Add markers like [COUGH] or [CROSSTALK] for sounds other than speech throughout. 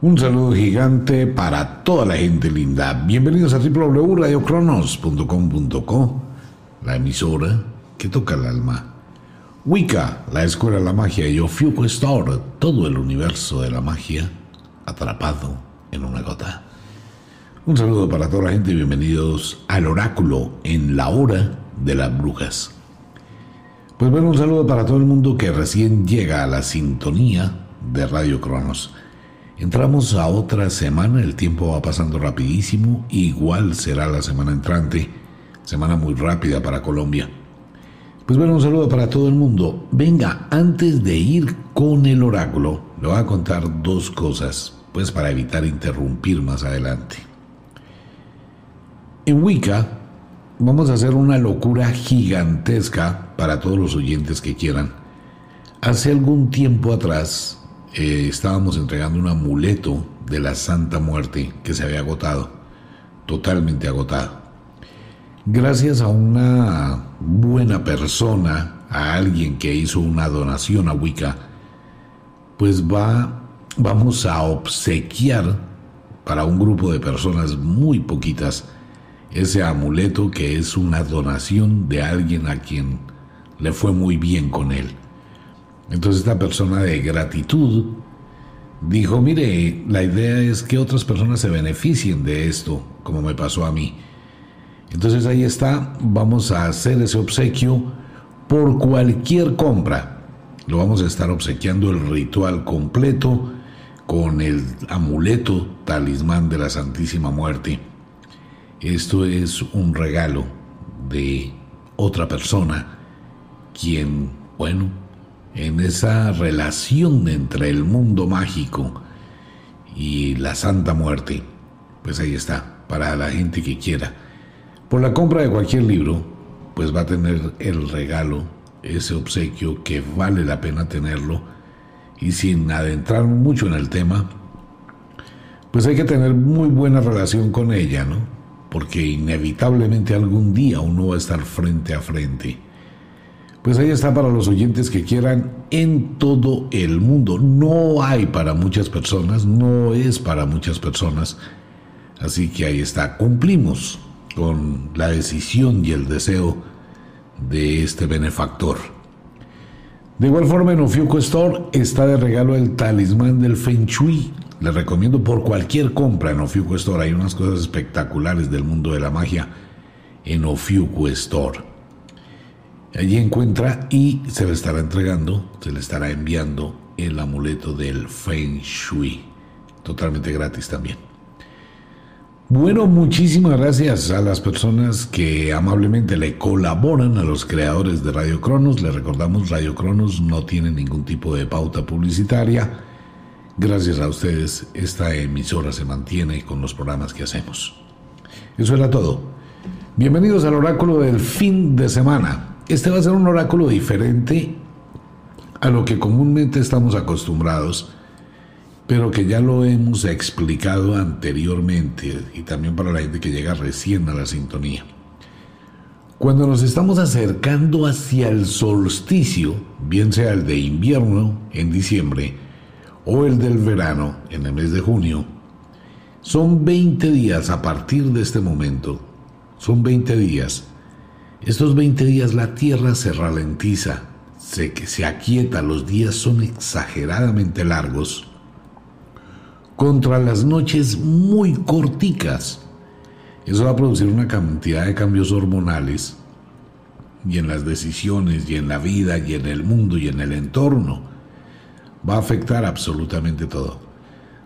Un saludo gigante para toda la gente linda. Bienvenidos a www.radiocronos.com.co, la emisora que toca el alma. Wicca, la escuela de la magia, y Ofiuco Store, todo el universo de la magia atrapado en una gota. Un saludo para toda la gente y bienvenidos al oráculo en la hora de las brujas. Pues bueno, un saludo para todo el mundo que recién llega a la sintonía de Radio Cronos. Entramos a otra semana, el tiempo va pasando rapidísimo, igual será la semana entrante, semana muy rápida para Colombia. Pues bueno, un saludo para todo el mundo. Venga, antes de ir con el oráculo, le voy a contar dos cosas, pues para evitar interrumpir más adelante. En Wicca vamos a hacer una locura gigantesca para todos los oyentes que quieran. Hace algún tiempo atrás eh, estábamos entregando un amuleto de la Santa Muerte que se había agotado, totalmente agotado. Gracias a una buena persona, a alguien que hizo una donación a Wicca, pues va, vamos a obsequiar para un grupo de personas muy poquitas ese amuleto que es una donación de alguien a quien le fue muy bien con él. Entonces esta persona de gratitud dijo, mire, la idea es que otras personas se beneficien de esto, como me pasó a mí. Entonces ahí está, vamos a hacer ese obsequio por cualquier compra. Lo vamos a estar obsequiando el ritual completo con el amuleto talismán de la Santísima Muerte. Esto es un regalo de otra persona, quien, bueno, en esa relación entre el mundo mágico y la Santa Muerte. Pues ahí está, para la gente que quiera. Por la compra de cualquier libro, pues va a tener el regalo, ese obsequio que vale la pena tenerlo. Y sin adentrar mucho en el tema, pues hay que tener muy buena relación con ella, ¿no? Porque inevitablemente algún día uno va a estar frente a frente pues ahí está para los oyentes que quieran en todo el mundo. No hay para muchas personas, no es para muchas personas. Así que ahí está, cumplimos con la decisión y el deseo de este benefactor. De igual forma en Ofiuco Store está de regalo el talismán del Feng Shui. Le recomiendo por cualquier compra en Ofiuco Store. Hay unas cosas espectaculares del mundo de la magia en Ofiuco Store. Allí encuentra y se le estará entregando, se le estará enviando el amuleto del Feng Shui, totalmente gratis también. Bueno, muchísimas gracias a las personas que amablemente le colaboran a los creadores de Radio Cronos. Le recordamos, Radio Cronos no tiene ningún tipo de pauta publicitaria. Gracias a ustedes, esta emisora se mantiene con los programas que hacemos. Eso era todo. Bienvenidos al oráculo del fin de semana. Este va a ser un oráculo diferente a lo que comúnmente estamos acostumbrados, pero que ya lo hemos explicado anteriormente y también para la gente que llega recién a la sintonía. Cuando nos estamos acercando hacia el solsticio, bien sea el de invierno en diciembre o el del verano en el mes de junio, son 20 días a partir de este momento, son 20 días estos 20 días la Tierra se ralentiza, se, se aquieta, los días son exageradamente largos, contra las noches muy corticas. Eso va a producir una cantidad de cambios hormonales y en las decisiones y en la vida y en el mundo y en el entorno. Va a afectar absolutamente todo.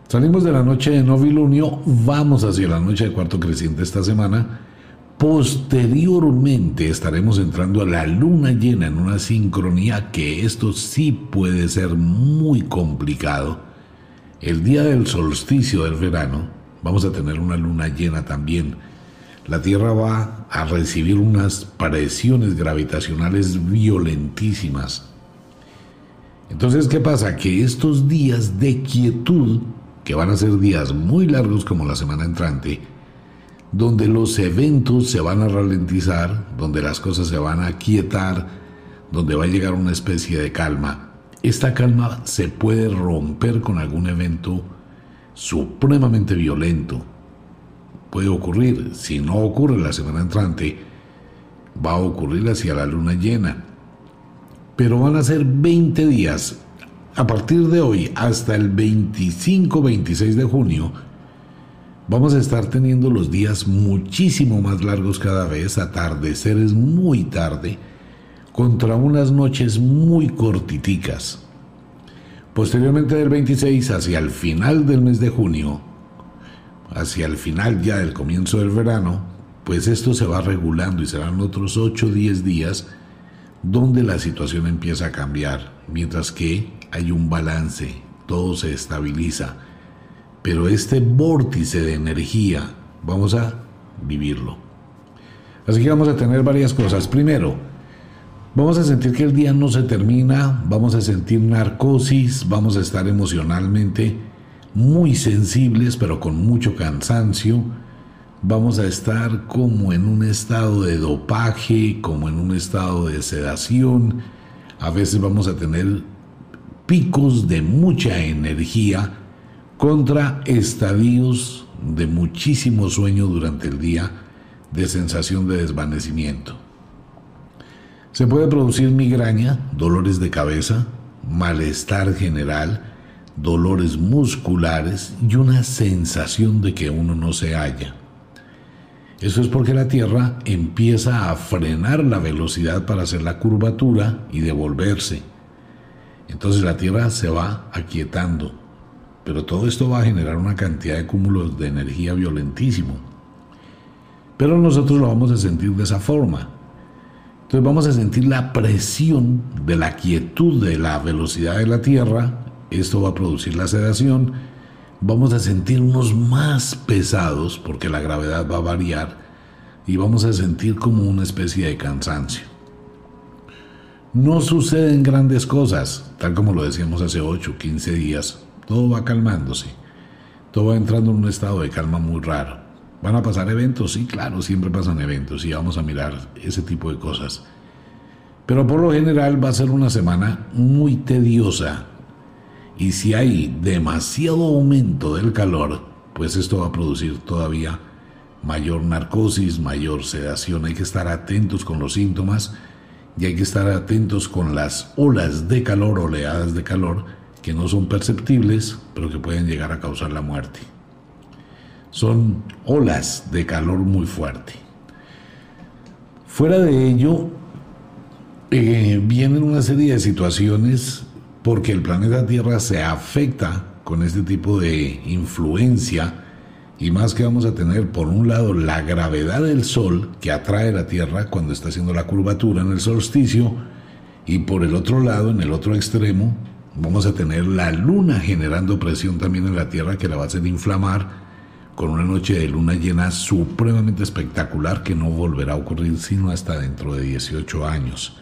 Salimos de la noche de novilunio, vamos hacia la noche de cuarto creciente esta semana Posteriormente estaremos entrando a la luna llena en una sincronía que esto sí puede ser muy complicado. El día del solsticio del verano vamos a tener una luna llena también. La Tierra va a recibir unas presiones gravitacionales violentísimas. Entonces, ¿qué pasa? Que estos días de quietud, que van a ser días muy largos como la semana entrante, donde los eventos se van a ralentizar, donde las cosas se van a aquietar, donde va a llegar una especie de calma. Esta calma se puede romper con algún evento supremamente violento. Puede ocurrir, si no ocurre la semana entrante, va a ocurrir hacia la luna llena. Pero van a ser 20 días, a partir de hoy hasta el 25-26 de junio, vamos a estar teniendo los días muchísimo más largos cada vez, atardeceres muy tarde, contra unas noches muy cortiticas. Posteriormente del 26 hacia el final del mes de junio, hacia el final ya del comienzo del verano, pues esto se va regulando y serán otros 8 o 10 días donde la situación empieza a cambiar, mientras que hay un balance, todo se estabiliza. Pero este vórtice de energía vamos a vivirlo. Así que vamos a tener varias cosas. Primero, Vamos a sentir que el día no se termina, vamos a sentir narcosis, vamos a estar emocionalmente muy sensibles pero con mucho cansancio, vamos a estar como en un estado de dopaje, como en un estado de sedación, a veces vamos a tener picos de mucha energía contra estadios de muchísimo sueño durante el día, de sensación de desvanecimiento. Se puede producir migraña, dolores de cabeza, malestar general, dolores musculares y una sensación de que uno no se halla. Eso es porque la Tierra empieza a frenar la velocidad para hacer la curvatura y devolverse. Entonces la Tierra se va aquietando. Pero todo esto va a generar una cantidad de cúmulos de energía violentísimo. Pero nosotros lo vamos a sentir de esa forma. Entonces vamos a sentir la presión de la quietud de la velocidad de la Tierra. Esto va a producir la sedación. Vamos a sentirnos más pesados porque la gravedad va a variar y vamos a sentir como una especie de cansancio. No suceden grandes cosas, tal como lo decíamos hace 8, 15 días. Todo va calmándose. Todo va entrando en un estado de calma muy raro. ¿Van a pasar eventos? Sí, claro, siempre pasan eventos y vamos a mirar ese tipo de cosas. Pero por lo general va a ser una semana muy tediosa. Y si hay demasiado aumento del calor, pues esto va a producir todavía mayor narcosis, mayor sedación. Hay que estar atentos con los síntomas y hay que estar atentos con las olas de calor, oleadas de calor, que no son perceptibles, pero que pueden llegar a causar la muerte son olas de calor muy fuerte. Fuera de ello, eh, vienen una serie de situaciones porque el planeta Tierra se afecta con este tipo de influencia y más que vamos a tener por un lado la gravedad del Sol que atrae la Tierra cuando está haciendo la curvatura en el solsticio y por el otro lado, en el otro extremo, vamos a tener la Luna generando presión también en la Tierra que la va a hacer inflamar con una noche de luna llena supremamente espectacular que no volverá a ocurrir sino hasta dentro de 18 años.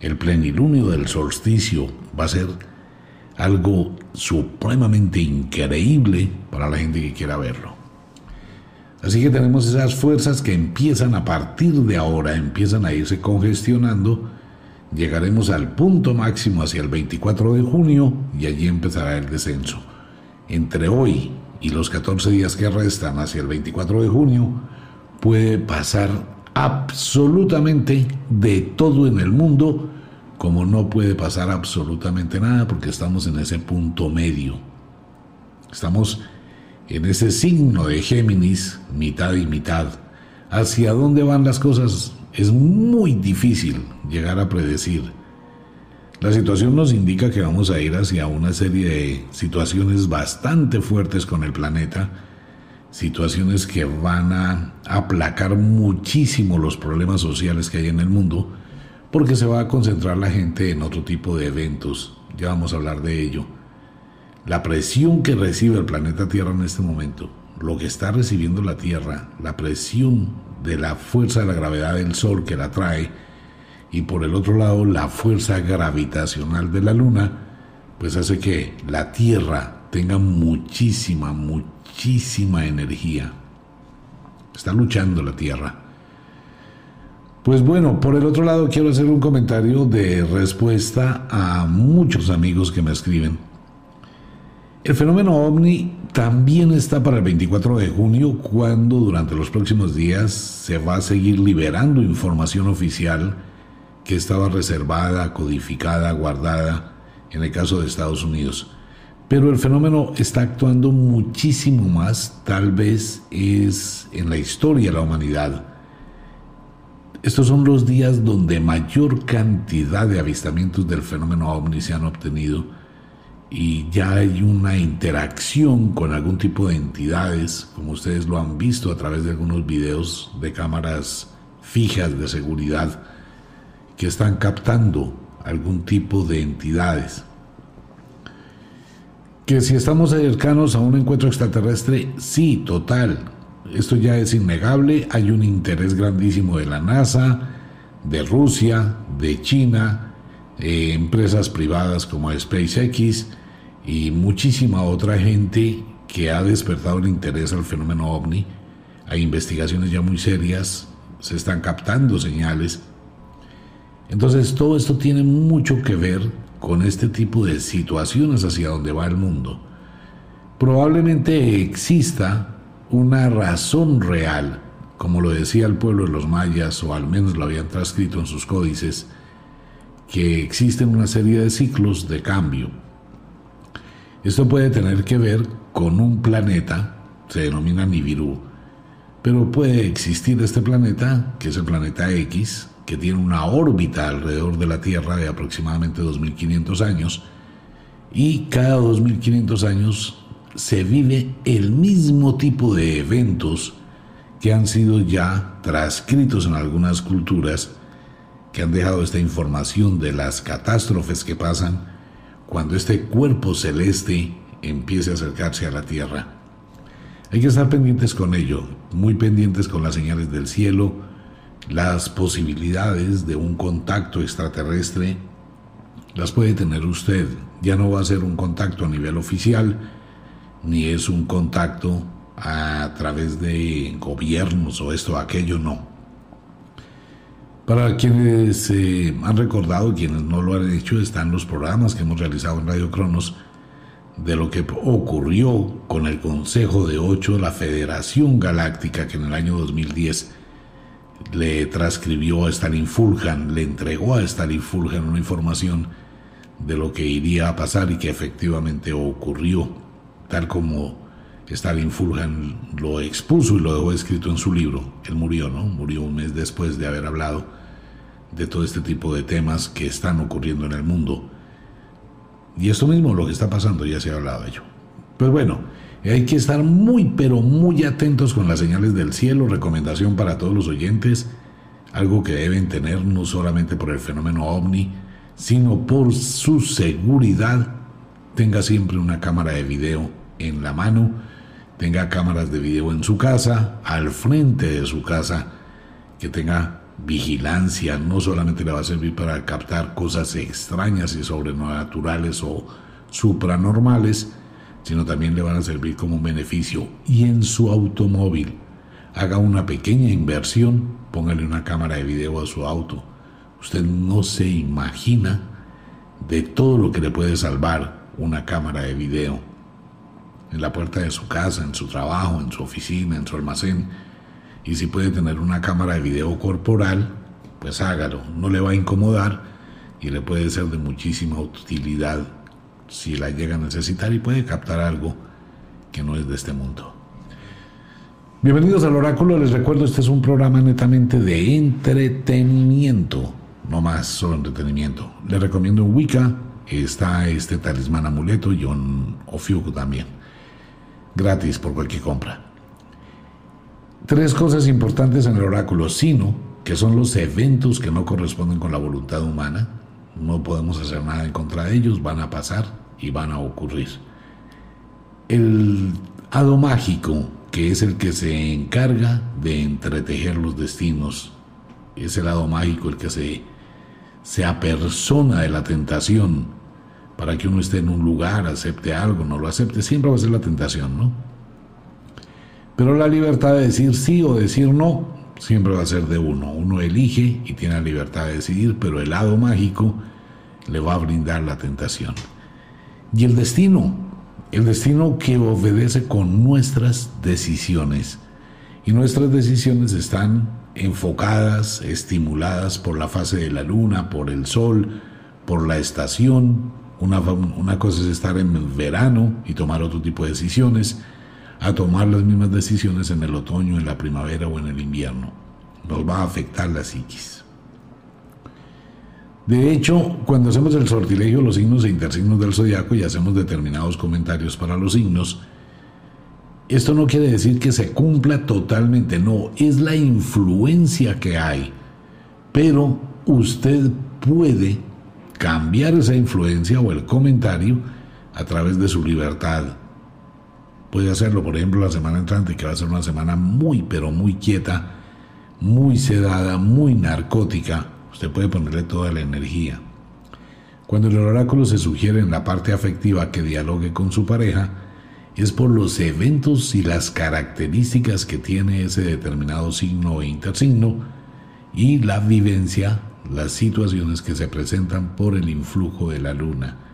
El plenilunio del solsticio va a ser algo supremamente increíble para la gente que quiera verlo. Así que tenemos esas fuerzas que empiezan a partir de ahora, empiezan a irse congestionando. Llegaremos al punto máximo hacia el 24 de junio y allí empezará el descenso. Entre hoy y los 14 días que restan hacia el 24 de junio, puede pasar absolutamente de todo en el mundo, como no puede pasar absolutamente nada porque estamos en ese punto medio. Estamos en ese signo de Géminis, mitad y mitad. Hacia dónde van las cosas es muy difícil llegar a predecir. La situación nos indica que vamos a ir hacia una serie de situaciones bastante fuertes con el planeta, situaciones que van a aplacar muchísimo los problemas sociales que hay en el mundo, porque se va a concentrar la gente en otro tipo de eventos. Ya vamos a hablar de ello. La presión que recibe el planeta Tierra en este momento, lo que está recibiendo la Tierra, la presión de la fuerza de la gravedad del Sol que la trae, y por el otro lado la fuerza gravitacional de la Luna, pues hace que la Tierra tenga muchísima, muchísima energía. Está luchando la Tierra. Pues bueno, por el otro lado quiero hacer un comentario de respuesta a muchos amigos que me escriben. El fenómeno ovni también está para el 24 de junio, cuando durante los próximos días se va a seguir liberando información oficial que estaba reservada, codificada, guardada en el caso de Estados Unidos. Pero el fenómeno está actuando muchísimo más, tal vez es en la historia de la humanidad. Estos son los días donde mayor cantidad de avistamientos del fenómeno ovni se han obtenido y ya hay una interacción con algún tipo de entidades, como ustedes lo han visto a través de algunos videos de cámaras fijas de seguridad que están captando algún tipo de entidades. Que si estamos cercanos a un encuentro extraterrestre, sí, total. Esto ya es innegable. Hay un interés grandísimo de la NASA, de Rusia, de China, eh, empresas privadas como SpaceX y muchísima otra gente que ha despertado el interés al fenómeno ovni. Hay investigaciones ya muy serias, se están captando señales entonces todo esto tiene mucho que ver con este tipo de situaciones hacia donde va el mundo. Probablemente exista una razón real, como lo decía el pueblo de los mayas, o al menos lo habían transcrito en sus códices, que existen una serie de ciclos de cambio. Esto puede tener que ver con un planeta, se denomina Nibiru, pero puede existir este planeta, que es el planeta X, que tiene una órbita alrededor de la Tierra de aproximadamente 2.500 años, y cada 2.500 años se vive el mismo tipo de eventos que han sido ya transcritos en algunas culturas, que han dejado esta información de las catástrofes que pasan cuando este cuerpo celeste empiece a acercarse a la Tierra. Hay que estar pendientes con ello, muy pendientes con las señales del cielo, las posibilidades de un contacto extraterrestre las puede tener usted. Ya no va a ser un contacto a nivel oficial, ni es un contacto a través de gobiernos o esto o aquello, no. Para quienes eh, han recordado, quienes no lo han hecho, están los programas que hemos realizado en Radio Cronos de lo que ocurrió con el Consejo de Ocho, la Federación Galáctica, que en el año 2010 le transcribió a Stalin Fulhan, le entregó a Stalin Fulhan una información de lo que iría a pasar y que efectivamente ocurrió, tal como Stalin Fulhan lo expuso y lo dejó escrito en su libro. Él murió, ¿no? Murió un mes después de haber hablado de todo este tipo de temas que están ocurriendo en el mundo. Y esto mismo, lo que está pasando, ya se ha hablado de ello. Pues bueno, hay que estar muy, pero muy atentos con las señales del cielo. Recomendación para todos los oyentes. Algo que deben tener no solamente por el fenómeno ovni, sino por su seguridad. Tenga siempre una cámara de video en la mano. Tenga cámaras de video en su casa, al frente de su casa. Que tenga vigilancia. No solamente le va a servir para captar cosas extrañas y sobrenaturales o supranormales, sino también le van a servir como un beneficio. Y en su automóvil, haga una pequeña inversión, póngale una cámara de video a su auto. Usted no se imagina de todo lo que le puede salvar una cámara de video. En la puerta de su casa, en su trabajo, en su oficina, en su almacén. Y si puede tener una cámara de video corporal, pues hágalo. No le va a incomodar y le puede ser de muchísima utilidad si la llega a necesitar y puede captar algo que no es de este mundo. Bienvenidos al oráculo, les recuerdo, este es un programa netamente de entretenimiento, no más solo entretenimiento. Les recomiendo en Wicca, está este talismán amuleto y un Ofiuco también, gratis por cualquier compra. Tres cosas importantes en el oráculo, sino que son los eventos que no corresponden con la voluntad humana, no podemos hacer nada en contra de ellos, van a pasar y van a ocurrir. El hado mágico, que es el que se encarga de entretejer los destinos, es el hado mágico el que se, se apersona de la tentación para que uno esté en un lugar, acepte algo, no lo acepte, siempre va a ser la tentación, ¿no? Pero la libertad de decir sí o decir no siempre va a ser de uno. Uno elige y tiene la libertad de decidir, pero el lado mágico le va a brindar la tentación. Y el destino, el destino que obedece con nuestras decisiones. Y nuestras decisiones están enfocadas, estimuladas por la fase de la luna, por el sol, por la estación. Una, cosa es estar en verano y tomar otro tipo de decisiones, a tomar las mismas decisiones en el otoño, en la primavera o en el invierno. Nos va a afectar la psiquis. De hecho, cuando hacemos el sortilegio, los signos e intersignos del zodiaco y hacemos determinados comentarios para los signos, esto no quiere decir que se cumpla totalmente, no, es la influencia que hay. Pero usted puede cambiar esa influencia o el comentario a través de su libertad. Puede hacerlo, por ejemplo, la semana entrante, que va a ser una semana muy, pero muy quieta, muy sedada, muy narcótica Usted puede ponerle toda la energía. Cuando el oráculo se sugiere en la parte afectiva que dialogue con su pareja, es por los eventos y las características que tiene ese determinado signo e intersigno y la vivencia, las situaciones que se presentan por el influjo de la luna.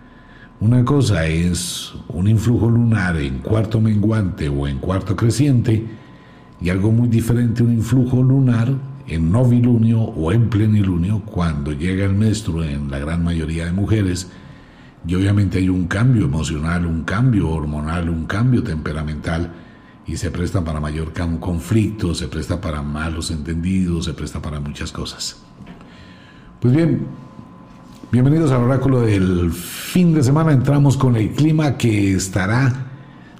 Una cosa es un influjo lunar en cuarto menguante o en cuarto creciente y algo muy diferente un influjo lunar en novilunio o en plenilunio, cuando llega el menstruo en la gran mayoría de mujeres, y obviamente hay un cambio emocional, un cambio hormonal, un cambio temperamental, y se presta para mayor conflicto, se presta para malos entendidos, se presta para muchas cosas. Pues bien, bienvenidos al oráculo del fin de semana. Entramos con el clima que estará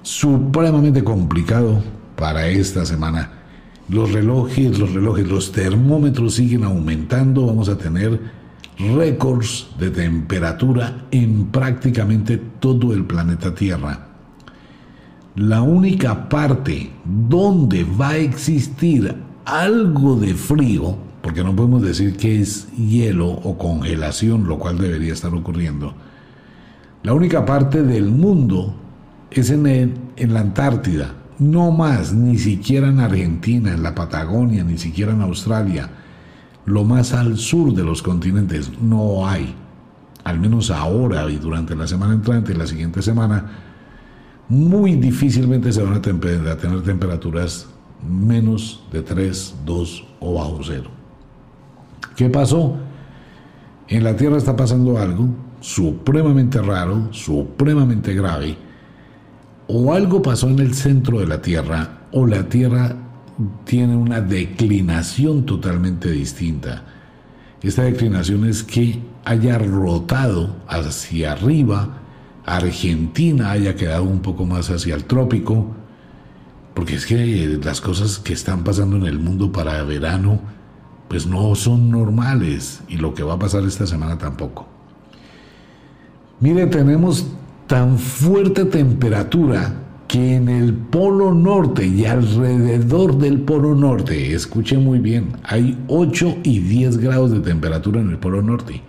supremamente complicado para esta semana los relojes, los relojes, los termómetros siguen aumentando, vamos a tener récords de temperatura en prácticamente todo el planeta Tierra. La única parte donde va a existir algo de frío, porque no podemos decir que es hielo o congelación, lo cual debería estar ocurriendo, la única parte del mundo es en, en la Antártida, no más, ni siquiera en Argentina, en la Patagonia, ni siquiera en Australia. Lo más al sur de los continentes no hay. Al menos ahora y durante la semana entrante y la siguiente semana, muy difícilmente se van a, tener temperaturas menos de 3, 2 o bajo cero. ¿Qué pasó? En la Tierra está pasando algo supremamente raro, supremamente grave, o algo pasó en el centro de la Tierra o la Tierra tiene una declinación totalmente distinta. Esta declinación es que haya rotado hacia arriba, Argentina haya quedado un poco más hacia el trópico, porque es que las cosas que están pasando en el mundo para verano, pues no son normales y lo que va a pasar esta semana tampoco. Mire, tenemos tan fuerte temperatura que en el polo norte y alrededor del polo norte, escuche muy bien, hay 8 y 10 grados de temperatura en el polo norte.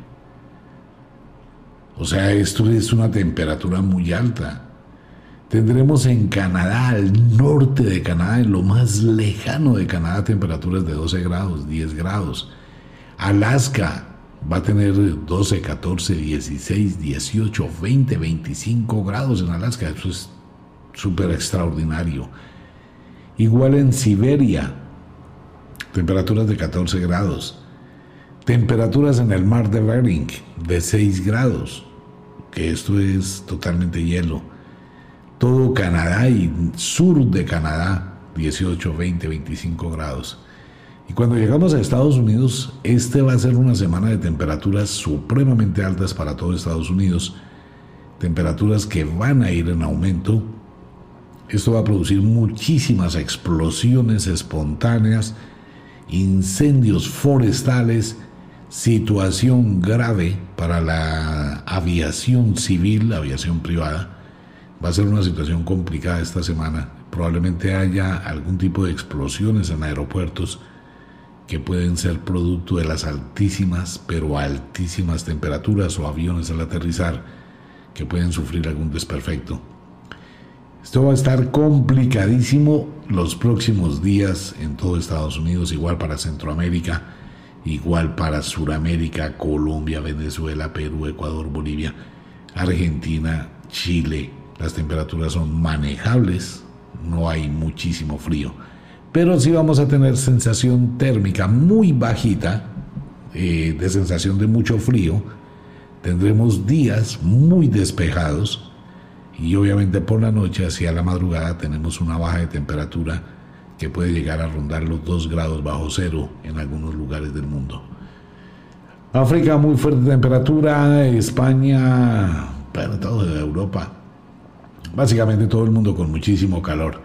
O sea, esto es una temperatura muy alta. Tendremos en Canadá, al norte de Canadá, en lo más lejano de Canadá, temperaturas de 12 grados, 10 grados. Alaska, va a tener 12, 14, 16, 18, 20, 25 grados en Alaska. Eso es súper extraordinario. Igual en Siberia, temperaturas de 14 grados. Temperaturas en el mar de Bering de 6 grados, que esto es totalmente hielo. Todo Canadá y sur de Canadá, 18, 20, 25 grados. Y cuando llegamos a Estados Unidos, este va a ser una semana de temperaturas supremamente altas para todo Estados Unidos, temperaturas que van a ir en aumento. Esto va a producir muchísimas explosiones espontáneas, incendios forestales, situación grave para la aviación civil, la aviación privada. Va a ser una situación complicada esta semana. Probablemente haya algún tipo de explosiones en aeropuertos que pueden ser producto de las altísimas, pero altísimas temperaturas o aviones al aterrizar que pueden sufrir algún desperfecto. Esto va a estar complicadísimo los próximos días en todo Estados Unidos, igual para Centroamérica, igual para Suramérica, Colombia, Venezuela, Perú, Ecuador, Bolivia, Argentina, Chile, las temperaturas son manejables, no hay muchísimo frío, pero sí vamos a tener sensación térmica muy bajita, eh, de sensación de mucho frío, tendremos días muy despejados y obviamente por la noche hacia la madrugada tenemos una baja de temperatura que puede llegar a rondar los 2 grados bajo cero en algunos lugares del mundo. África muy fuerte temperatura, España, bueno, todo de Europa, básicamente todo el mundo con muchísimo calor.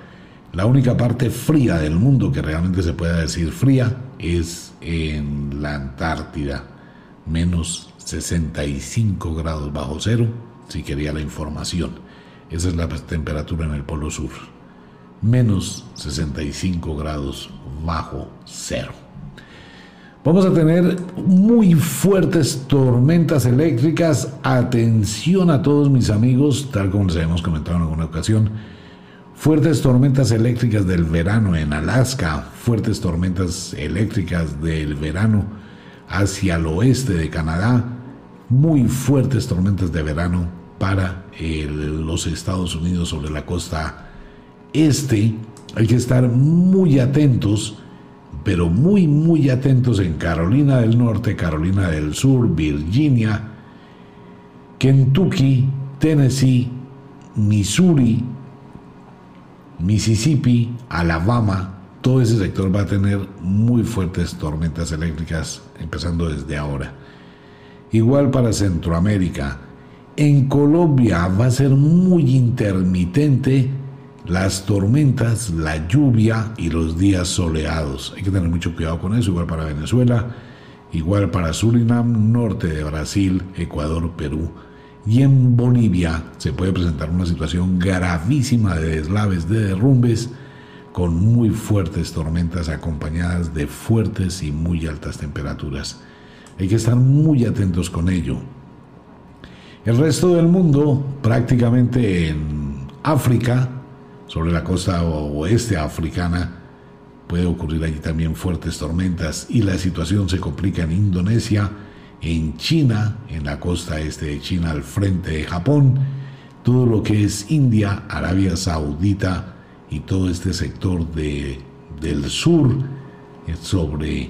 La única parte fría del mundo que realmente se pueda decir fría es en la Antártida, menos 65 grados bajo cero, si quería la información. Esa es la temperatura en el Polo Sur, menos 65 grados bajo cero. Vamos a tener muy fuertes tormentas eléctricas. Atención a todos mis amigos, tal como les habíamos comentado en alguna ocasión. Fuertes tormentas eléctricas del verano en Alaska, fuertes tormentas eléctricas del verano hacia el oeste de Canadá, muy fuertes tormentas de verano para los Estados Unidos sobre la costa este. Hay que estar muy atentos pero muy, muy atentos en Carolina del Norte, Carolina del Sur, Virginia, Kentucky, Tennessee, Missouri, Mississippi, Alabama, todo ese sector va a tener muy fuertes tormentas eléctricas empezando desde ahora. Igual para Centroamérica. En Colombia va a ser muy intermitente las tormentas, la lluvia y los días soleados. Hay que tener mucho cuidado con eso, igual para Venezuela, igual para Surinam, norte de Brasil, Ecuador, Perú. Y en Bolivia se puede presentar una situación gravísima de deslaves, de derrumbes, con muy fuertes tormentas acompañadas de fuertes y muy altas temperaturas. Hay que estar muy atentos con ello. El resto del mundo, prácticamente en África, sobre la costa oeste africana puede ocurrir allí también fuertes tormentas y la situación se complica en Indonesia, en China, en la costa este de China al frente de Japón, todo lo que es India, Arabia Saudita y todo este sector de, del sur sobre,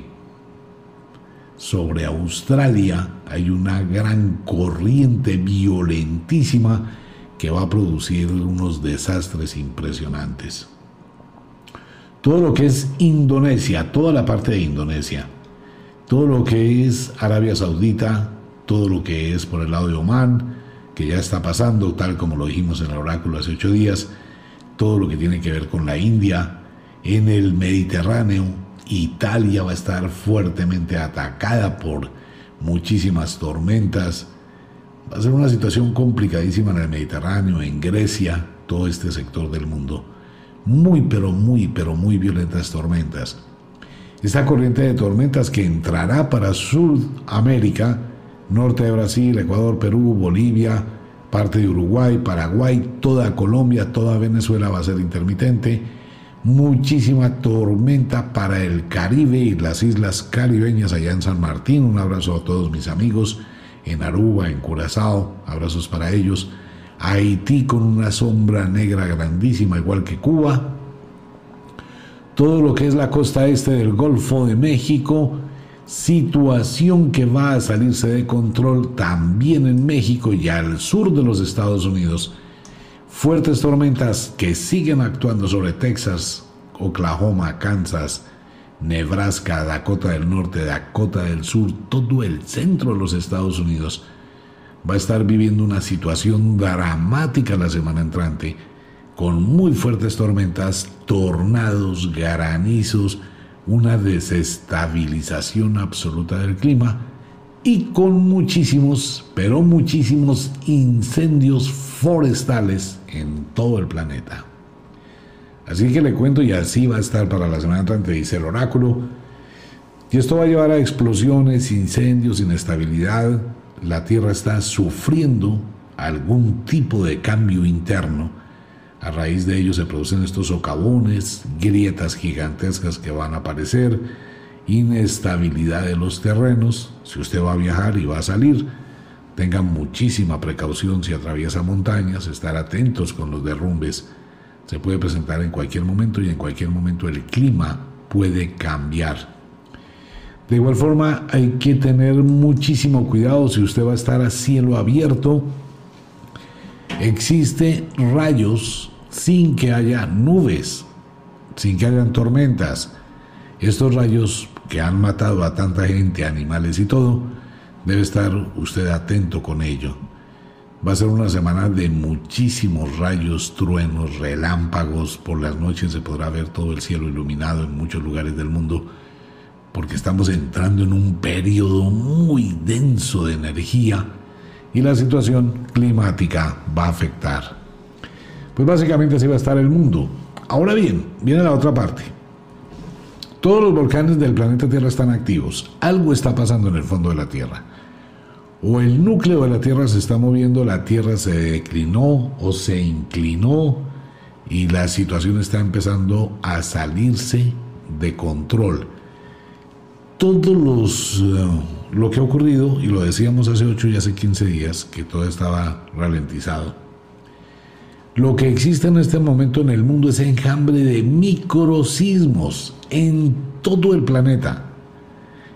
sobre Australia hay una gran corriente violentísima que va a producir unos desastres impresionantes. Todo lo que es Indonesia, toda la parte de Indonesia, todo lo que es Arabia Saudita, todo lo que es por el lado de Omán, que ya está pasando, tal como lo dijimos en el oráculo hace ocho días, todo lo que tiene que ver con la India, en el Mediterráneo, Italia va a estar fuertemente atacada por muchísimas tormentas, Va a ser una situación complicadísima en el Mediterráneo, en Grecia, todo este sector del mundo. Muy, pero muy, pero muy violentas tormentas. Esta corriente de tormentas que entrará para Sudamérica, norte de Brasil, Ecuador, Perú, Bolivia, parte de Uruguay, Paraguay, toda Colombia, toda Venezuela va a ser intermitente. Muchísima tormenta para el Caribe y las islas caribeñas allá en San Martín. Un abrazo a todos mis amigos en Aruba, en Curazao, abrazos para ellos, Haití con una sombra negra grandísima, igual que Cuba, todo lo que es la costa este del Golfo de México, situación que va a salirse de control también en México y al sur de los Estados Unidos, fuertes tormentas que siguen actuando sobre Texas, Oklahoma, Kansas, Nebraska, Dakota del Norte, Dakota del Sur, todo el centro de los Estados Unidos va a estar viviendo una situación dramática la semana entrante, con muy fuertes tormentas, tornados, granizos, una desestabilización absoluta del clima y con muchísimos, pero muchísimos incendios forestales en todo el planeta. Así que le cuento y así va a estar para la semana entrante, dice el oráculo. Y esto va a llevar a explosiones, incendios, inestabilidad. La Tierra está sufriendo algún tipo de cambio interno. A raíz de ello se producen estos socavones, grietas gigantescas que van a aparecer, inestabilidad de los terrenos. Si usted va a viajar y va a salir, Tengan muchísima precaución si atraviesa montañas, estar atentos con los derrumbes. Se puede presentar en cualquier momento y en cualquier momento el clima puede cambiar. De igual forma hay que tener muchísimo cuidado si usted va a estar a cielo abierto. Existe rayos sin que haya nubes, sin que hayan tormentas. Estos rayos que han matado a tanta gente, animales y todo, debe estar usted atento con ello. Va a ser una semana de muchísimos rayos, truenos, relámpagos. Por las noches se podrá ver todo el cielo iluminado en muchos lugares del mundo porque estamos entrando en un periodo muy denso de energía y la situación climática va a afectar. Pues básicamente así va a estar el mundo. Ahora bien, viene la otra parte. Todos los volcanes del planeta Tierra están activos. Algo está pasando en el fondo de la Tierra. O el núcleo de la Tierra se está moviendo, la Tierra se declinó o se inclinó y la situación está empezando a salirse de control todos los eh, lo que ha ocurrido, y lo decíamos hace 8 y hace 15 días, que todo estaba ralentizado, lo que existe en este momento en el mundo es enjambre de microsismos en todo el planeta.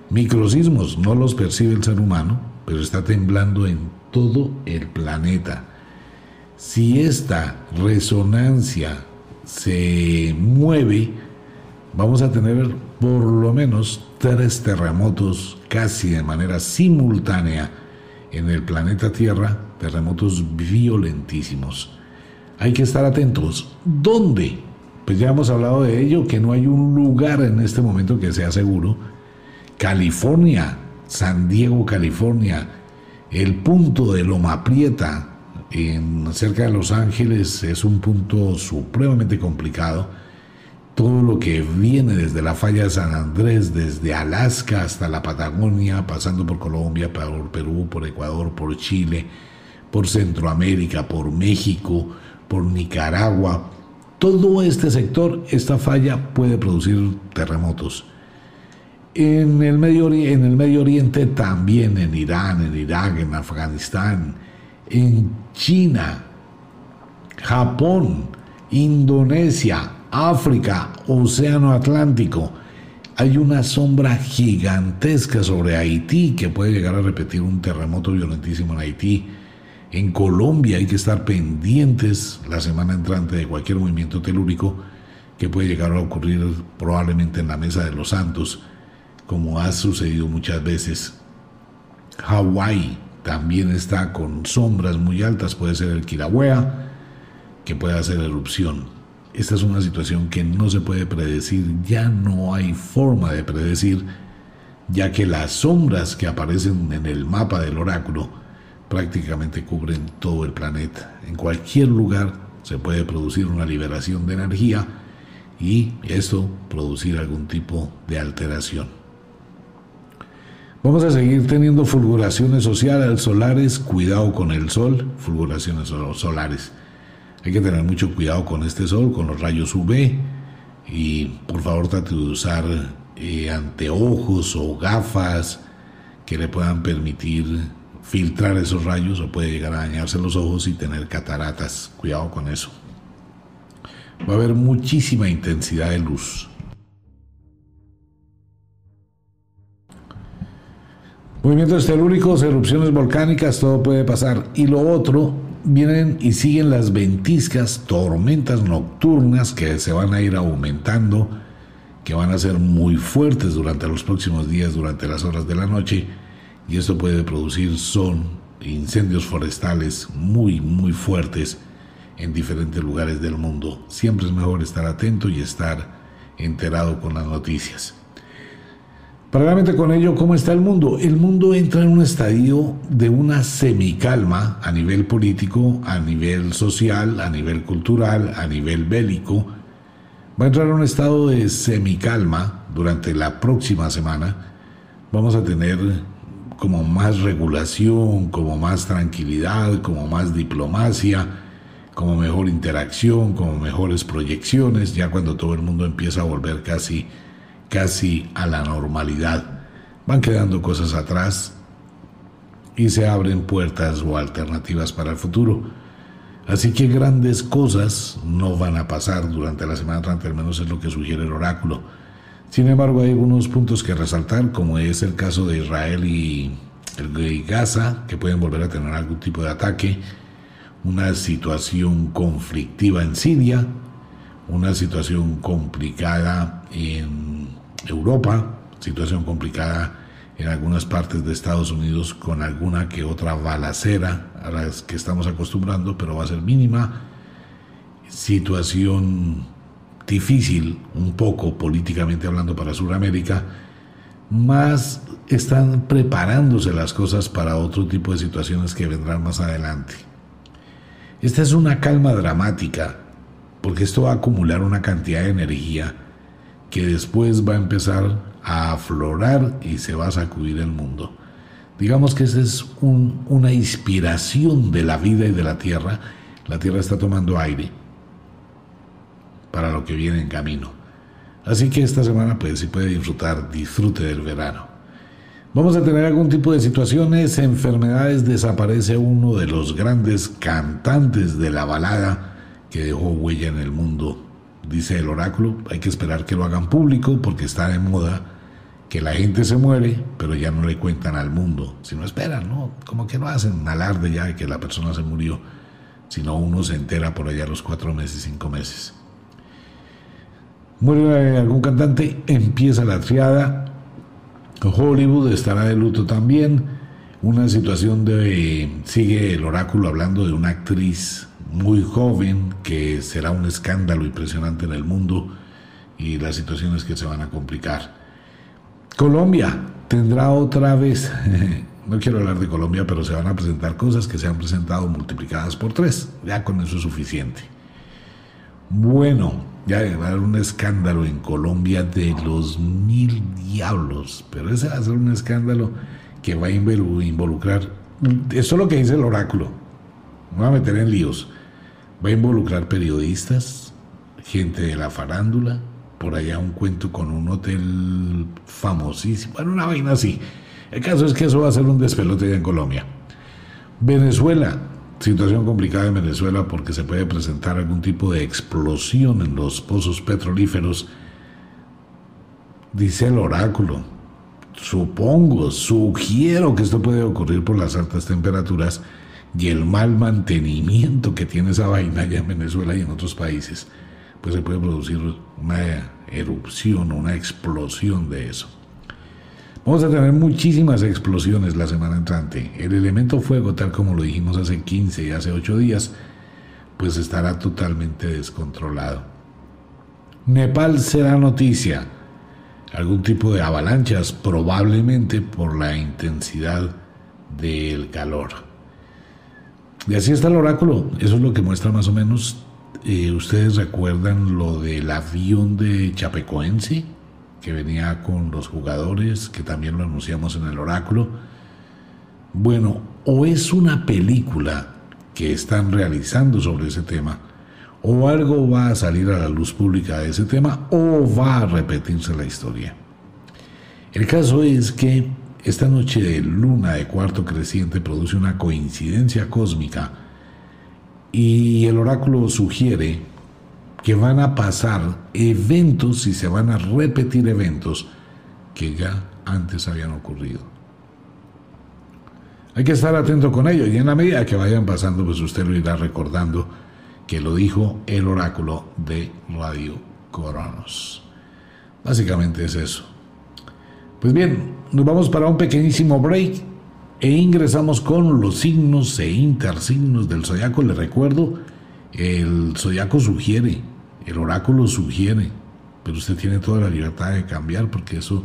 Microsismos no los percibe el ser humano, pero está temblando en todo el planeta. Si esta resonancia se mueve, vamos a tener por lo menos tres terremotos casi de manera simultánea en el planeta Tierra, terremotos violentísimos. Hay que estar atentos. ¿Dónde? Pues ya hemos hablado de ello, que no hay un lugar en este momento que sea seguro. California, San Diego, California, el punto de Loma Prieta, cerca de Los Ángeles, es un punto supremamente complicado. Todo lo que viene desde la falla de San Andrés, desde Alaska hasta la Patagonia, pasando por Colombia, por Perú, por Ecuador, por Chile, por Centroamérica, por México, por Nicaragua, todo este sector, esta falla puede producir terremotos. En el, Medio, Oriente también, en Irán, en Irak, en Afganistán, en China, Japón, Indonesia, África, Océano Atlántico. Hay una sombra gigantesca sobre Haití que puede llegar a repetir un terremoto violentísimo en Haití. En Colombia hay que estar pendientes la semana entrante de cualquier movimiento telúrico que puede llegar a ocurrir probablemente en la Mesa de los Santos, como ha sucedido muchas veces. Hawái también está con sombras muy altas, puede ser el Kilauea, que puede hacer erupción. Esta es una situación que no se puede predecir, ya no hay forma de predecir, ya que las sombras que aparecen en el mapa del oráculo prácticamente cubren todo el planeta. En cualquier lugar se puede producir una liberación de energía y esto producir algún tipo de alteración. Vamos a seguir teniendo fulguraciones sociales, solares, cuidado con el sol, fulguraciones solares. Hay que tener mucho cuidado con este sol, con los rayos UV y por favor trate de usar eh, anteojos o gafas que le puedan permitir filtrar esos rayos o puede llegar a dañarse los ojos y tener cataratas. Cuidado con eso. Va a haber muchísima intensidad de luz. Movimientos telúricos, erupciones volcánicas, todo puede pasar. Y lo otro vienen y siguen las ventiscas, tormentas nocturnas que se van a ir aumentando, que van a ser muy fuertes durante los próximos días, durante las horas de la noche, y esto puede producir son incendios forestales muy, muy fuertes en diferentes lugares del mundo. Siempre es mejor estar atento y estar enterado con las noticias. Paralelamente con ello, ¿cómo está el mundo? El mundo entra en un estadio de una semicalma a nivel político, a nivel social, a nivel cultural, a nivel bélico. Va a entrar en un estado de semicalma durante la próxima semana. Vamos a tener como más regulación, como más tranquilidad, como más diplomacia, como mejor interacción, como mejores proyecciones, ya cuando todo el mundo empieza a volver casi casi a la normalidad. Van quedando cosas atrás. y se abren puertas o alternativas para el futuro. Así que grandes cosas no van a pasar durante la semana entrante, al menos es lo que sugiere el oráculo. Sin embargo, hay algunos puntos que resaltar, como es el caso de Israel y, Gaza, que pueden volver a tener algún tipo de ataque, una situación conflictiva en Siria, una situación complicada en Europa, situación complicada en algunas partes de Estados Unidos con alguna que otra balacera a las que estamos acostumbrando, pero va a ser mínima. Situación difícil, un poco políticamente hablando para Sudamérica, más están preparándose las cosas para otro tipo de situaciones que vendrán más adelante. Esta es una calma dramática, porque esto va a acumular una cantidad de energía que después va a empezar a aflorar y se va a sacudir el mundo. Digamos que esa es una inspiración de la vida y de la tierra. La tierra está tomando aire para lo que viene en camino. Así que esta semana, pues, si puede disfrutar, disfrute del verano. Vamos a tener algún tipo de situaciones, enfermedades, desaparece uno de los grandes cantantes de la balada que dejó huella en el mundo. Dice el oráculo, hay que esperar que lo hagan público porque está de moda que la gente se muere, pero ya no le cuentan al mundo, sino esperan, ¿no? Como que no hacen alarde ya de que la persona se murió, sino uno se entera por allá los cuatro meses, cinco meses. Muere algún cantante, empieza la triada, Hollywood estará de luto también, una situación de, sigue el oráculo hablando de una actriz muy joven que será un escándalo impresionante en el mundo y las situaciones que se van a complicar. Colombia tendrá otra vez, [LAUGHS] no quiero hablar de Colombia, pero se van a presentar cosas que se han presentado multiplicadas por tres. Ya con eso es suficiente. Bueno, ya va a haber un escándalo en Colombia de los mil diablos, pero ese va a ser un escándalo que va a involucrar, eso es lo que dice el oráculo, no va a meter en líos, va a involucrar periodistas, gente de la farándula, por allá un cuento con un hotel famosísimo, bueno, una vaina así. El caso es que eso va a ser un despelote en Colombia. Venezuela, situación complicada en Venezuela porque se puede presentar algún tipo de explosión en los pozos petrolíferos. Dice el oráculo, supongo, sugiero que esto puede ocurrir por las altas temperaturas y el mal mantenimiento que tiene esa vaina allá en Venezuela y en otros países pues se puede producir una erupción una explosión de eso. Vamos a tener muchísimas explosiones la semana entrante. El elemento fuego, tal como lo dijimos hace 15 y hace 8 días, pues estará totalmente descontrolado. Nepal será noticia. Algún tipo de avalanchas, probablemente por la intensidad del calor. Y así está el oráculo. Eso es lo que muestra más o menos eh, ¿Ustedes recuerdan lo del avión de Chapecoense que venía con los jugadores, que también lo anunciamos en el oráculo? Bueno, o es una película que están realizando sobre ese tema, o algo va a salir a la luz pública de ese tema, o va a repetirse la historia. El caso es que esta noche de luna de cuarto creciente produce una coincidencia cósmica y el oráculo sugiere que van a pasar eventos y se van a repetir eventos que ya antes habían ocurrido. Hay que estar atento con ello y en la medida que vayan pasando, pues usted lo irá recordando que lo dijo el oráculo de Radio Coronos. Básicamente es eso. Pues bien, nos vamos para un pequeñísimo break e ingresamos con los signos e intersignos del zodiaco. Le recuerdo, el zodiaco sugiere, el oráculo sugiere, pero usted tiene toda la libertad de cambiar porque eso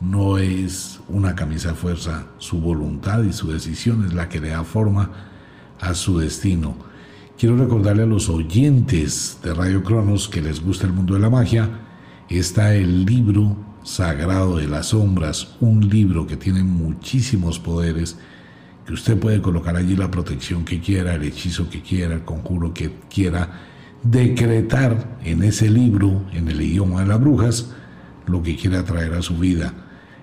no es una camisa de fuerza. Su voluntad y su decisión es la que le da forma a su destino. Quiero recordarle a los oyentes de Radio Cronos que les gusta el mundo de la magia, está el libro Sagrado de las Sombras, un libro que tiene muchísimos poderes, que usted puede colocar allí la protección que quiera, el hechizo que quiera, el conjuro que quiera, decretar en ese libro, en el idioma de las brujas, lo que quiera traer a su vida.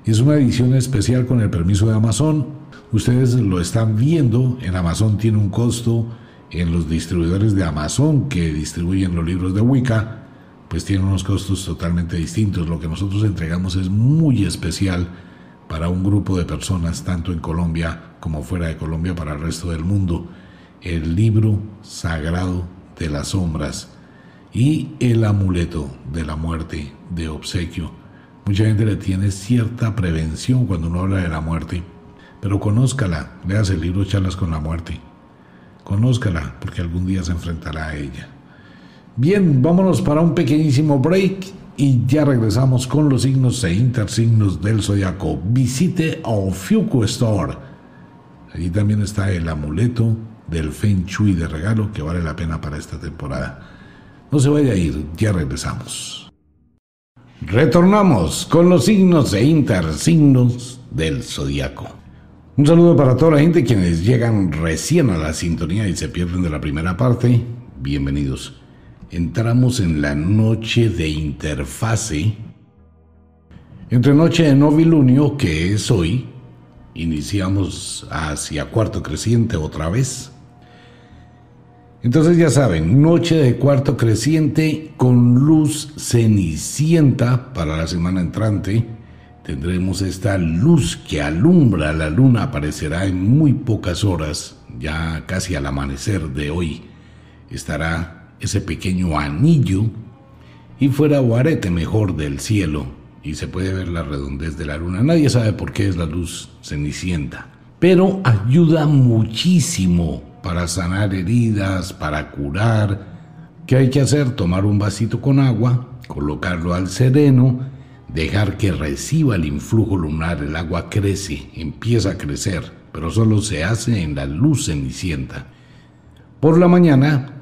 Es una edición especial con el permiso de Amazon. Ustedes lo están viendo, en Amazon tiene un costo, en los distribuidores de Amazon que distribuyen los libros de Wicca, pues tiene unos costos totalmente distintos. Lo que nosotros entregamos es muy especial para un grupo de personas, tanto en Colombia como fuera de Colombia, para el resto del mundo. El libro sagrado de las sombras y el amuleto de la muerte de obsequio. Mucha gente le tiene cierta prevención cuando uno habla de la muerte, pero conózcala, leas el libro Charlas con la muerte. Conózcala, porque algún día se enfrentará a ella. Bien, vámonos para un pequeñísimo break y ya regresamos con los signos e intersignos del zodiaco. Visite Ofiuco Store. Allí también está el amuleto del Feng Shui de regalo que vale la pena para esta temporada. No se vaya a ir, ya regresamos. Retornamos con los signos e intersignos del zodiaco. Un saludo para toda la gente quienes llegan recién a la sintonía y se pierden de la primera parte. Bienvenidos entramos en la noche de interfase entre noche de novilunio, que es hoy, iniciamos hacia cuarto creciente otra vez. Entonces ya saben, noche de cuarto creciente con luz cenicienta para la semana entrante. Tendremos esta luz que alumbra la luna, aparecerá en muy pocas horas, ya casi al amanecer de hoy. Estará ese pequeño anillo y fuera o arete mejor del cielo y se puede ver la redondez de la luna. Nadie sabe por qué es la luz cenicienta, pero ayuda muchísimo para sanar heridas, para curar. ¿Qué hay que hacer? Tomar un vasito con agua, colocarlo al sereno, dejar que reciba el influjo lunar, el agua crece, empieza a crecer, pero solo se hace en la luz cenicienta. Por la mañana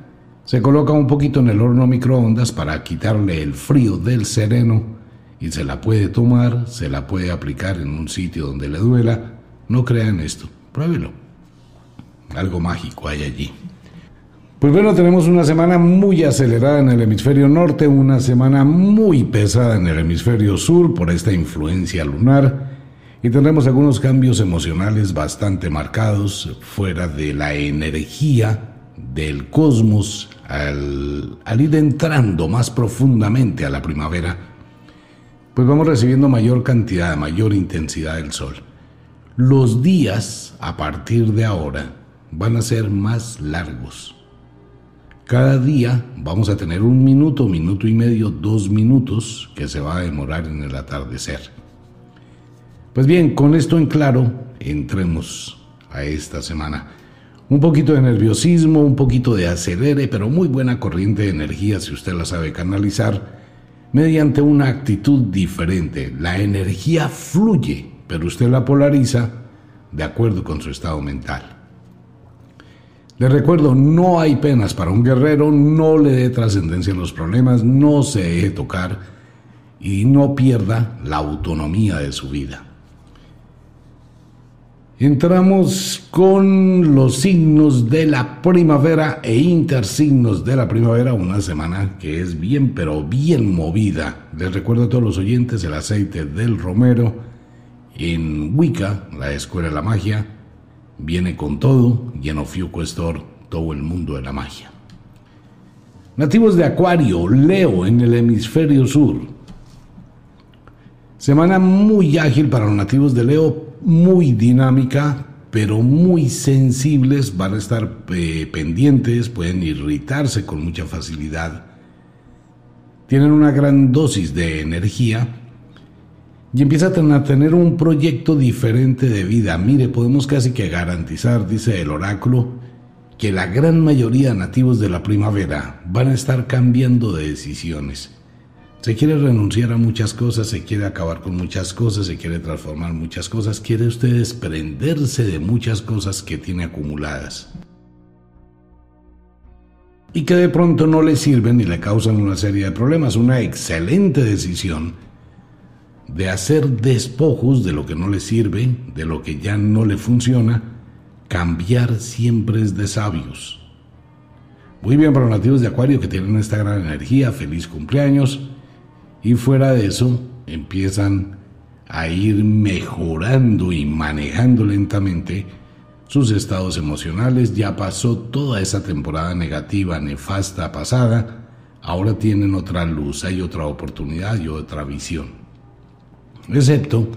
se coloca un poquito en el horno microondas para quitarle el frío del sereno y se la puede tomar, se la puede aplicar en un sitio donde le duela. No crean esto, pruébelo. Algo mágico hay allí. Pues bueno, tenemos una semana muy acelerada en el hemisferio norte, una semana muy pesada en el hemisferio sur por esta influencia lunar y tendremos algunos cambios emocionales bastante marcados fuera de la energía del cosmos al, ir entrando más profundamente a la primavera, pues vamos recibiendo mayor cantidad, mayor intensidad del sol. Los días a partir de ahora van a ser más largos. Cada día vamos a tener un minuto, minuto y medio, dos minutos que se va a demorar en el atardecer. Pues bien, con esto en claro, entremos a esta semana. Un poquito de nerviosismo, un poquito de acelere, pero muy buena corriente de energía si usted la sabe canalizar mediante una actitud diferente. La energía fluye, pero usted la polariza de acuerdo con su estado mental. Le recuerdo, no hay penas para un guerrero, no le dé trascendencia a los problemas, no se deje tocar y no pierda la autonomía de su vida. Entramos con los signos de la primavera e intersignos de la primavera, una semana que es bien pero bien movida. Les recuerdo a todos los oyentes el aceite del romero en Wicca, la escuela de la magia, viene con todo y en Ofiuco Store todo el mundo de la magia. Nativos de Acuario, Leo en el hemisferio sur. Semana muy ágil para los nativos de Leo muy dinámica, pero muy sensibles, van a estar eh, pendientes, pueden irritarse con mucha facilidad. Tienen una gran dosis de energía y empiezan a tener un proyecto diferente de vida. Mire, podemos casi que garantizar, dice el oráculo, que la gran mayoría de nativos de la primavera van a estar cambiando de decisiones. Se quiere renunciar a muchas cosas, se quiere acabar con muchas cosas, se quiere transformar muchas cosas, quiere usted desprenderse de muchas cosas que tiene acumuladas. Y que de pronto no le sirven y le causan una serie de problemas. Una excelente decisión de hacer despojos de lo que no le sirve, de lo que ya no le funciona. Cambiar siempre es de sabios. Muy bien para nativos de Acuario que tienen esta gran energía. Feliz cumpleaños. Y fuera de eso, empiezan a ir mejorando y manejando lentamente sus estados emocionales. Ya pasó toda esa temporada negativa, nefasta, pasada. Ahora tienen otra luz, hay otra oportunidad y otra visión. Excepto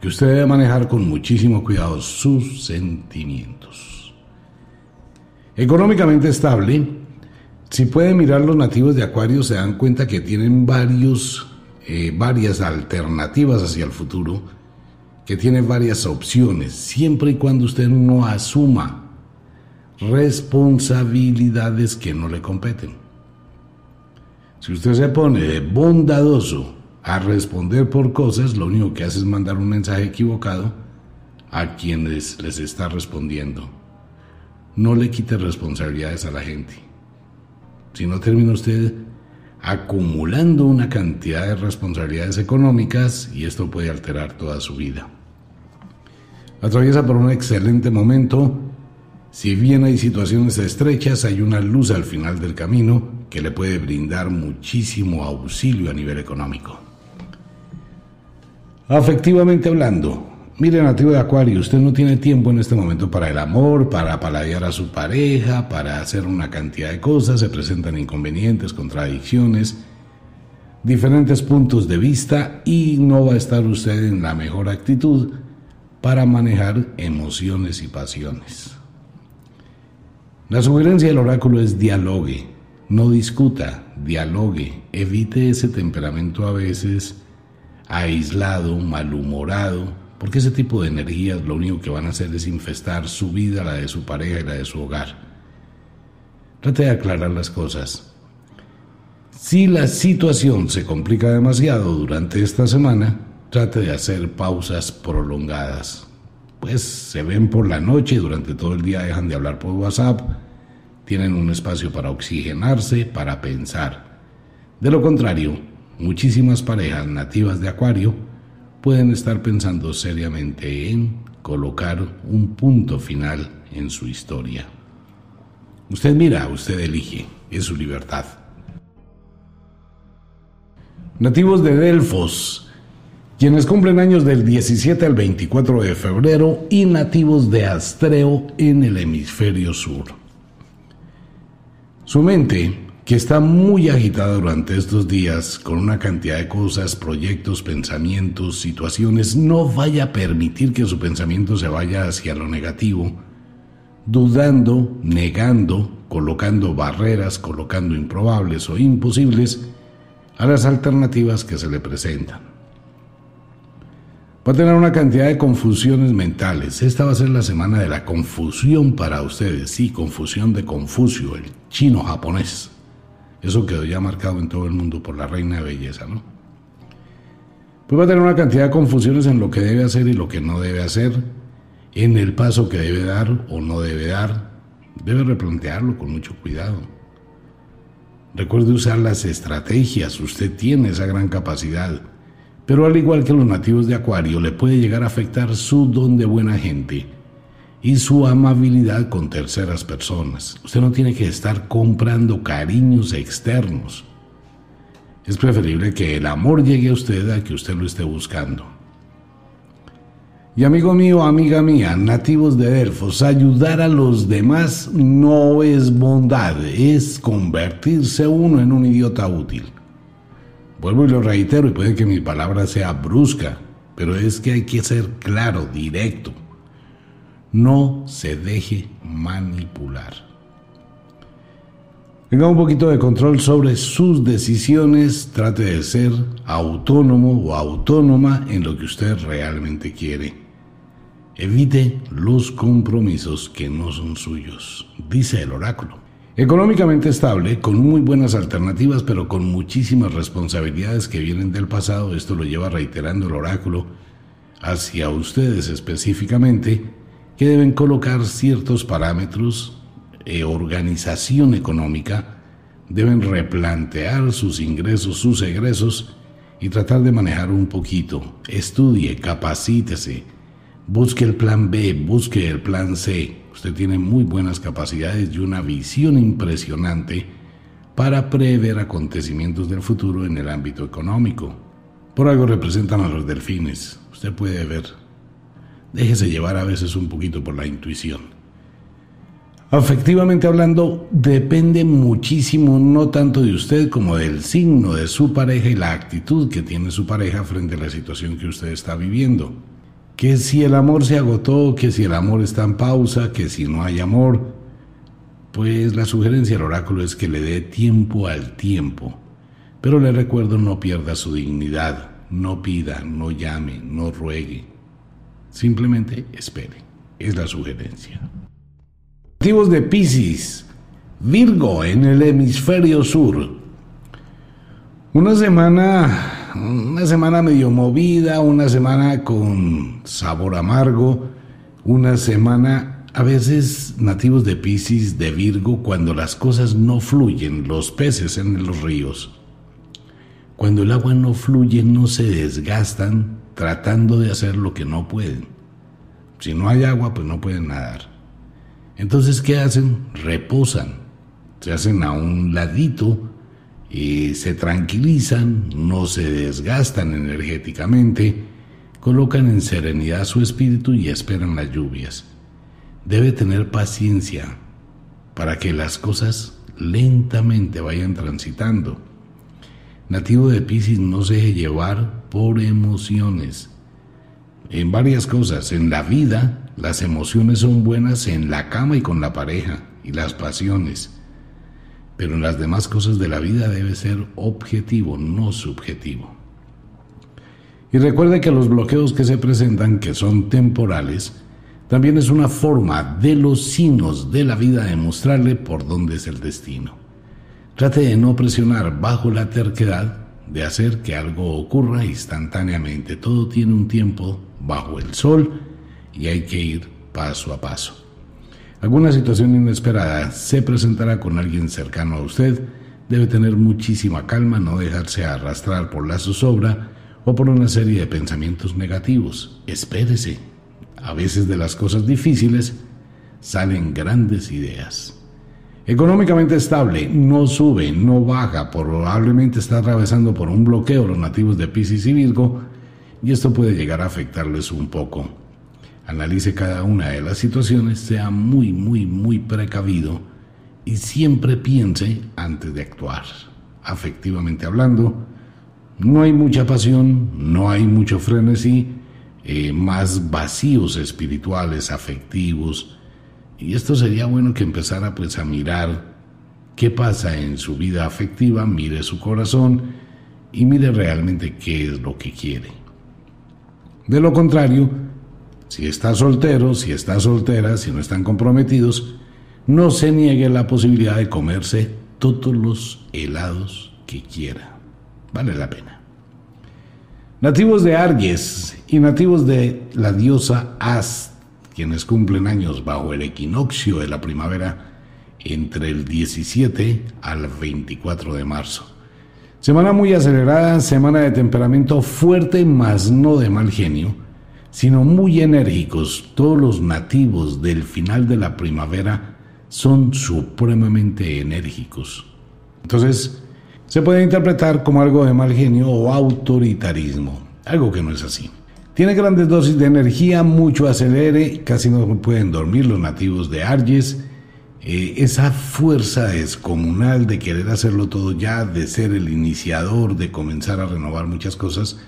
que usted debe manejar con muchísimo cuidado sus sentimientos. Económicamente estable, si puede mirar los nativos de Acuario se dan cuenta que tienen varios, eh, varias alternativas hacia el futuro, que tienen varias opciones, siempre y cuando usted no asuma responsabilidades que no le competen. Si usted se pone bondadoso a responder por cosas, lo único que hace es mandar un mensaje equivocado a quienes les está respondiendo. No le quite responsabilidades a la gente. Si no termina usted acumulando una cantidad de responsabilidades económicas y esto puede alterar toda su vida. Atraviesa por un excelente momento. Si bien hay situaciones estrechas, hay una luz al final del camino que le puede brindar muchísimo auxilio a nivel económico. Afectivamente hablando, mire nativo de Acuario, usted no tiene tiempo en este momento para el amor, para paladear a su pareja, para hacer una cantidad de cosas, se presentan inconvenientes, contradicciones, diferentes puntos de vista y no va a estar usted en la mejor actitud para manejar emociones y pasiones. La sugerencia del oráculo es dialogue, no discuta, dialogue, evite ese temperamento a veces aislado, malhumorado, porque ese tipo de energías lo único que van a hacer es infestar su vida, la de su pareja y la de su hogar. Trate de aclarar las cosas. Si la situación se complica demasiado durante esta semana, trate de hacer pausas prolongadas. Pues se ven por la noche y durante todo el día dejan de hablar por WhatsApp, tienen un espacio para oxigenarse, para pensar. De lo contrario, muchísimas parejas nativas de Acuario pueden estar pensando seriamente en colocar un punto final en su historia. Usted mira, usted elige, es su libertad. Nativos de Delfos, quienes cumplen años del 17 al 24 de febrero y nativos de Astreo en el hemisferio sur. Su mente que está muy agitada durante estos días con una cantidad de cosas, proyectos, pensamientos, situaciones, no vaya a permitir que su pensamiento se vaya hacia lo negativo, dudando, negando, colocando barreras, colocando improbables o imposibles a las alternativas que se le presentan. Va a tener una cantidad de confusiones mentales. Esta va a ser la semana de la confusión para ustedes. Sí, confusión de Confucio, el chino japonés. Eso quedó ya marcado en todo el mundo por la reina de belleza, ¿no? Pues va a tener una cantidad de confusiones en lo que debe hacer y lo que no debe hacer, en el paso que debe dar o no debe dar. Debe replantearlo con mucho cuidado. Recuerde usar las estrategias, usted tiene esa gran capacidad. Pero al igual que los nativos de Acuario, le puede llegar a afectar su don de buena gente y su amabilidad con terceras personas. Usted no tiene que estar comprando cariños externos. Es preferible que el amor llegue a usted a que usted lo esté buscando. Y amigo mío, amiga mía, nativos de Delfos, ayudar a los demás no es bondad, es convertirse uno en un idiota útil. Vuelvo y lo reitero, y puede que mi palabra sea brusca, pero es que hay que ser claro, directo. No se deje manipular. Tenga un poquito de control sobre sus decisiones, trate de ser autónomo o autónoma en lo que usted realmente quiere. Evite los compromisos que no son suyos, dice el oráculo. Económicamente estable, con muy buenas alternativas, pero con muchísimas responsabilidades que vienen del pasado, esto lo lleva reiterando el oráculo hacia ustedes específicamente, que deben colocar ciertos parámetros, e organización económica, deben replantear sus ingresos, sus egresos y tratar de manejar un poquito. Estudie, capacítese, busque el plan B, busque el plan C. Usted tiene muy buenas capacidades y una visión impresionante para prever acontecimientos del futuro en el ámbito económico. Por algo representan a los delfines. Usted puede ver. Déjese llevar a veces un poquito por la intuición. Afectivamente hablando, depende muchísimo no tanto de usted como del signo de su pareja y la actitud que tiene su pareja frente a la situación que usted está viviendo. Que si el amor se agotó, que si el amor está en pausa, que si no hay amor, pues la sugerencia del oráculo es que le dé tiempo al tiempo. Pero le recuerdo no pierda su dignidad, no pida, no llame, no ruegue. Simplemente espere. Es la sugerencia. Nativos de Pisces, Virgo en el hemisferio sur. Una semana, una semana medio movida, una semana con sabor amargo, una semana a veces nativos de Pisces, de Virgo, cuando las cosas no fluyen, los peces en los ríos. Cuando el agua no fluye, no se desgastan tratando de hacer lo que no pueden. Si no hay agua, pues no pueden nadar. Entonces, ¿qué hacen? Reposan, se hacen a un ladito, y se tranquilizan, no se desgastan energéticamente, colocan en serenidad su espíritu y esperan las lluvias. Debe tener paciencia para que las cosas lentamente vayan transitando. Nativo de Pisces no se deje llevar por emociones. En varias cosas, en la vida las emociones son buenas en la cama y con la pareja y las pasiones. Pero en las demás cosas de la vida debe ser objetivo, no subjetivo. Y recuerde que los bloqueos que se presentan, que son temporales, también es una forma de los signos de la vida de mostrarle por dónde es el destino. Trate de no presionar bajo la terquedad de hacer que algo ocurra instantáneamente. Todo tiene un tiempo bajo el sol y hay que ir paso a paso. Alguna situación inesperada se presentará con alguien cercano a usted. Debe tener muchísima calma, no dejarse arrastrar por la zozobra o por una serie de pensamientos negativos. Espérese. A veces de las cosas difíciles salen grandes ideas. Económicamente estable, no sube, no baja, probablemente está atravesando por un bloqueo los nativos de Pisces y Virgo y esto puede llegar a afectarles un poco. Analice cada una de las situaciones, sea muy, muy, muy precavido y siempre piense antes de actuar. Afectivamente hablando, no hay mucha pasión, no hay mucho frenesí, eh, más vacíos espirituales, afectivos. Y esto sería bueno que empezara pues a mirar qué pasa en su vida afectiva, mire su corazón y mire realmente qué es lo que quiere. De lo contrario, si está soltero, si está soltera, si no están comprometidos, no se niegue la posibilidad de comerse todos los helados que quiera. Vale la pena. Nativos de Arges y nativos de la diosa Ast, quienes cumplen años bajo el equinoccio de la primavera entre el 17 al 24 de marzo. Semana muy acelerada, semana de temperamento fuerte, mas no de mal genio sino muy enérgicos. Todos los nativos del final de la primavera son supremamente enérgicos. Entonces, se puede interpretar como algo de mal genio o autoritarismo, algo que no es así. Tiene grandes dosis de energía, mucho acelere, casi no pueden dormir los nativos de Arges. Eh, esa fuerza descomunal de querer hacerlo todo ya, de ser el iniciador, de comenzar a renovar muchas cosas,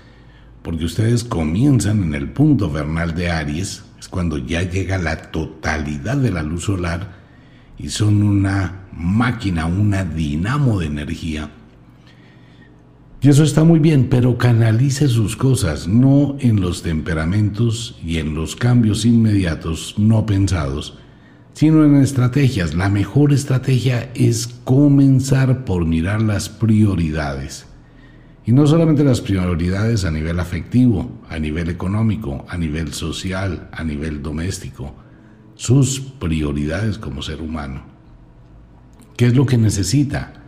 porque ustedes comienzan en el punto vernal de Aries, es cuando ya llega la totalidad de la luz solar y son una máquina, una dinamo de energía. Y eso está muy bien, pero canalice sus cosas, no en los temperamentos y en los cambios inmediatos no pensados, sino en estrategias. La mejor estrategia es comenzar por mirar las prioridades. Y no solamente las prioridades a nivel afectivo, a nivel económico, a nivel social, a nivel doméstico, sus prioridades como ser humano. ¿Qué es lo que necesita?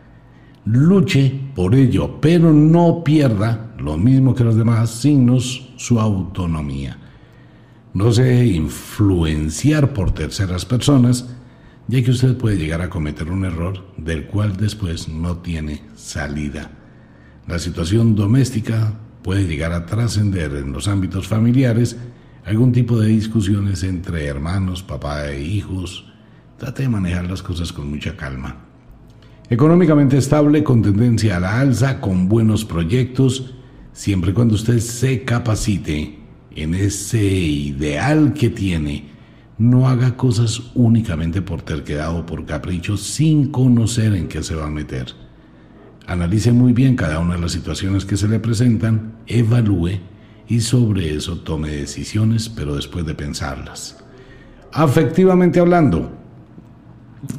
Luche por ello, pero no pierda, lo mismo que los demás signos, su autonomía. No se deje influenciar por terceras personas, ya que usted puede llegar a cometer un error del cual después no tiene salida. La situación doméstica puede llegar a trascender en los ámbitos familiares algún tipo de discusiones entre hermanos, papá e hijos. Trate de manejar las cosas con mucha calma. Económicamente estable, con tendencia a la alza, con buenos proyectos, siempre y cuando usted se capacite en ese ideal que tiene. No haga cosas únicamente por terquedad o por capricho sin conocer en qué se va a meter. Analice muy bien cada una de las situaciones que se le presentan, evalúe y sobre eso tome decisiones, pero después de pensarlas. Afectivamente hablando,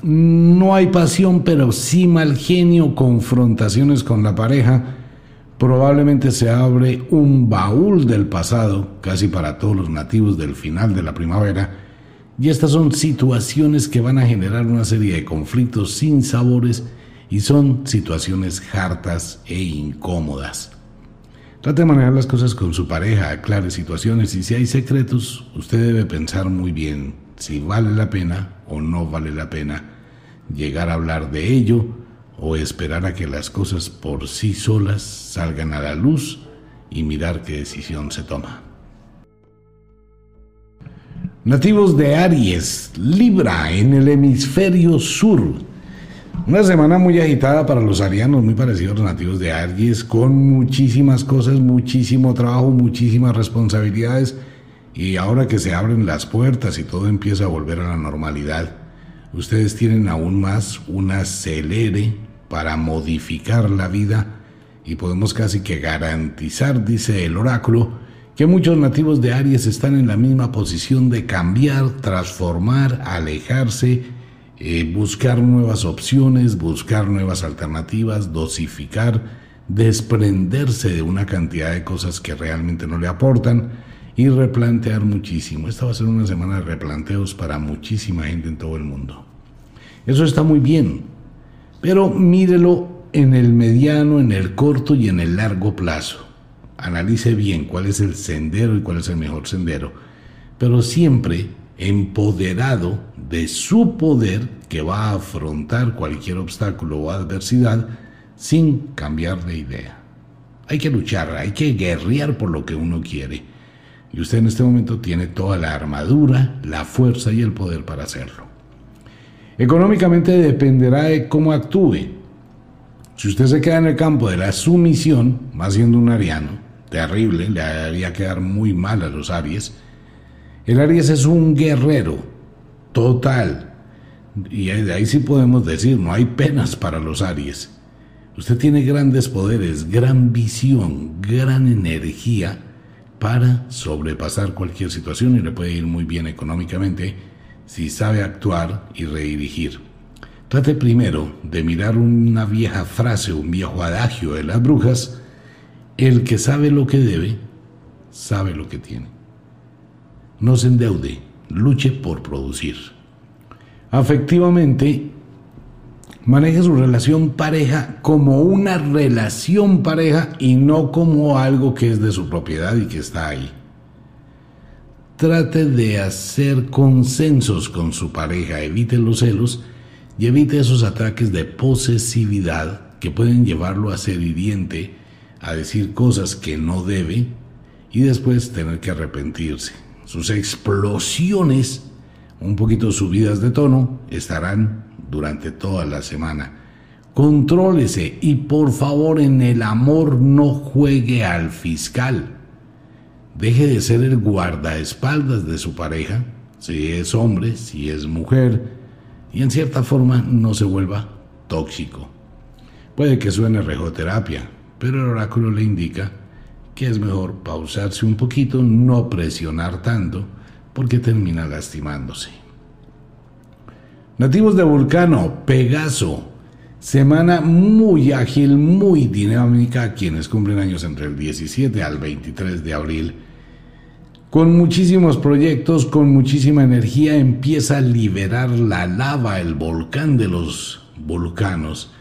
no hay pasión, pero sí mal genio, confrontaciones con la pareja. Probablemente se abre un baúl del pasado, casi para todos los nativos del final de la primavera. Y estas son situaciones que van a generar una serie de conflictos sin sabores y son situaciones hartas e incómodas. Trate de manejar las cosas con su pareja, aclare situaciones y si hay secretos, usted debe pensar muy bien si vale la pena o no vale la pena llegar a hablar de ello o esperar a que las cosas por sí solas salgan a la luz y mirar qué decisión se toma. Nativos de Aries, Libra en el hemisferio sur. Una semana muy agitada para los arianos, muy parecidos a los nativos de Aries, con muchísimas cosas, muchísimo trabajo, muchísimas responsabilidades y ahora que se abren las puertas y todo empieza a volver a la normalidad, ustedes tienen aún más un acelere para modificar la vida y podemos casi que garantizar, dice el oráculo, que muchos nativos de Aries están en la misma posición de cambiar, transformar, alejarse, eh, buscar nuevas opciones, buscar nuevas alternativas, dosificar, desprenderse de una cantidad de cosas que realmente no le aportan y replantear muchísimo. Esta va a ser una semana de replanteos para muchísima gente en todo el mundo. Eso está muy bien, pero mírelo en el mediano, en el corto y en el largo plazo. Analice bien cuál es el sendero y cuál es el mejor sendero, pero siempre empoderado de su poder que va a afrontar cualquier obstáculo o adversidad sin cambiar de idea. Hay que luchar, hay que guerrear por lo que uno quiere y usted en este momento tiene toda la armadura, la fuerza y el poder para hacerlo. Económicamente dependerá de cómo actúe. Si usted se queda en el campo de la sumisión, más siendo un ariano, terrible, le haría quedar muy mal a los Aries. El Aries es un guerrero total. Y ahí sí podemos decir, no hay penas para los Aries. Usted tiene grandes poderes, gran visión, gran energía para sobrepasar cualquier situación y le puede ir muy bien económicamente si sabe actuar y redirigir. Trate primero de mirar una vieja frase, un viejo adagio de las brujas, el que sabe lo que debe, sabe lo que tiene. No se endeude, luche por producir. Afectivamente, Maneje su relación pareja como una relación pareja y no como algo que es de su propiedad y que está ahí. Trate de hacer consensos con su pareja, evite los celos y evite esos ataques de posesividad que pueden llevarlo a ser hiriente, a decir cosas que no debe y después tener que arrepentirse. Sus explosiones, un poquito subidas de tono, estarán durante toda la semana. Contrólese y por favor en el amor no juegue al fiscal. Deje de ser el guardaespaldas de su pareja, si es hombre, si es mujer, y en cierta forma no se vuelva tóxico. Puede que suene rejoterapia, pero el oráculo le indica que es mejor pausarse un poquito, no presionar tanto, porque termina lastimándose. Nativos de Vulcano, Pegaso. Semana muy ágil, muy dinámica, quienes cumplen años entre el 17 al 23 de abril. Con muchísimos proyectos, con muchísima energía, empieza a liberar la lava, el volcán de los volcanos.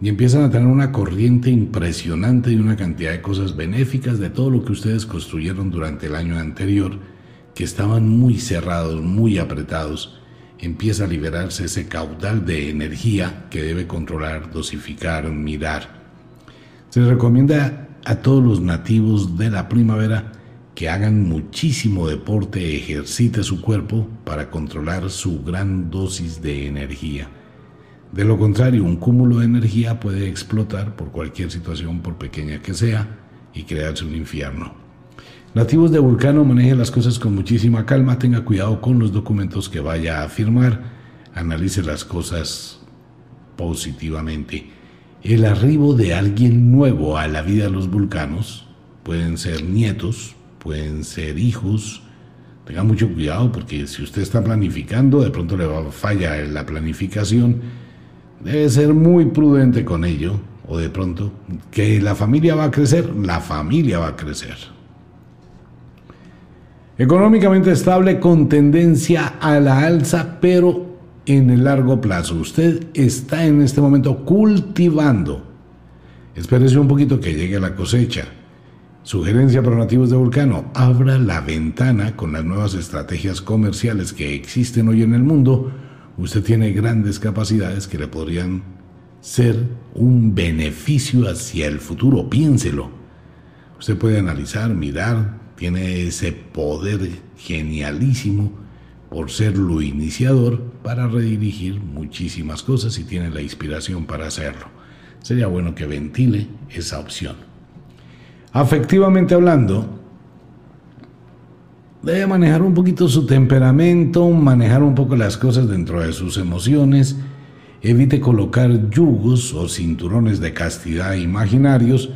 Y empiezan a tener una corriente impresionante y una cantidad de cosas benéficas de todo lo que ustedes construyeron durante el año anterior, que estaban muy cerrados, muy apretados empieza a liberarse ese caudal de energía que debe controlar, dosificar, mirar. Se recomienda a todos los nativos de la primavera que hagan muchísimo deporte, ejercite su cuerpo para controlar su gran dosis de energía. De lo contrario, un cúmulo de energía puede explotar por cualquier situación, por pequeña que sea, y crearse un infierno. Nativos de Vulcano, maneje las cosas con muchísima calma, tenga cuidado con los documentos que vaya a firmar, analice las cosas positivamente. El arribo de alguien nuevo a la vida de los vulcanos, pueden ser nietos, pueden ser hijos, tenga mucho cuidado porque si usted está planificando, de pronto le va a falla la planificación, debe ser muy prudente con ello, o de pronto, que la familia va a crecer, la familia va a crecer. Económicamente estable con tendencia a la alza, pero en el largo plazo. Usted está en este momento cultivando. Espérese un poquito que llegue la cosecha. Sugerencia para nativos de Vulcano, abra la ventana con las nuevas estrategias comerciales que existen hoy en el mundo. Usted tiene grandes capacidades que le podrían ser un beneficio hacia el futuro. Piénselo. Usted puede analizar, mirar, tiene ese poder genialísimo por ser lo iniciador para redirigir muchísimas cosas y tiene la inspiración para hacerlo. Sería bueno que ventile esa opción. Afectivamente hablando, debe manejar un poquito su temperamento, manejar un poco las cosas dentro de sus emociones, evite colocar yugos o cinturones de castidad imaginarios,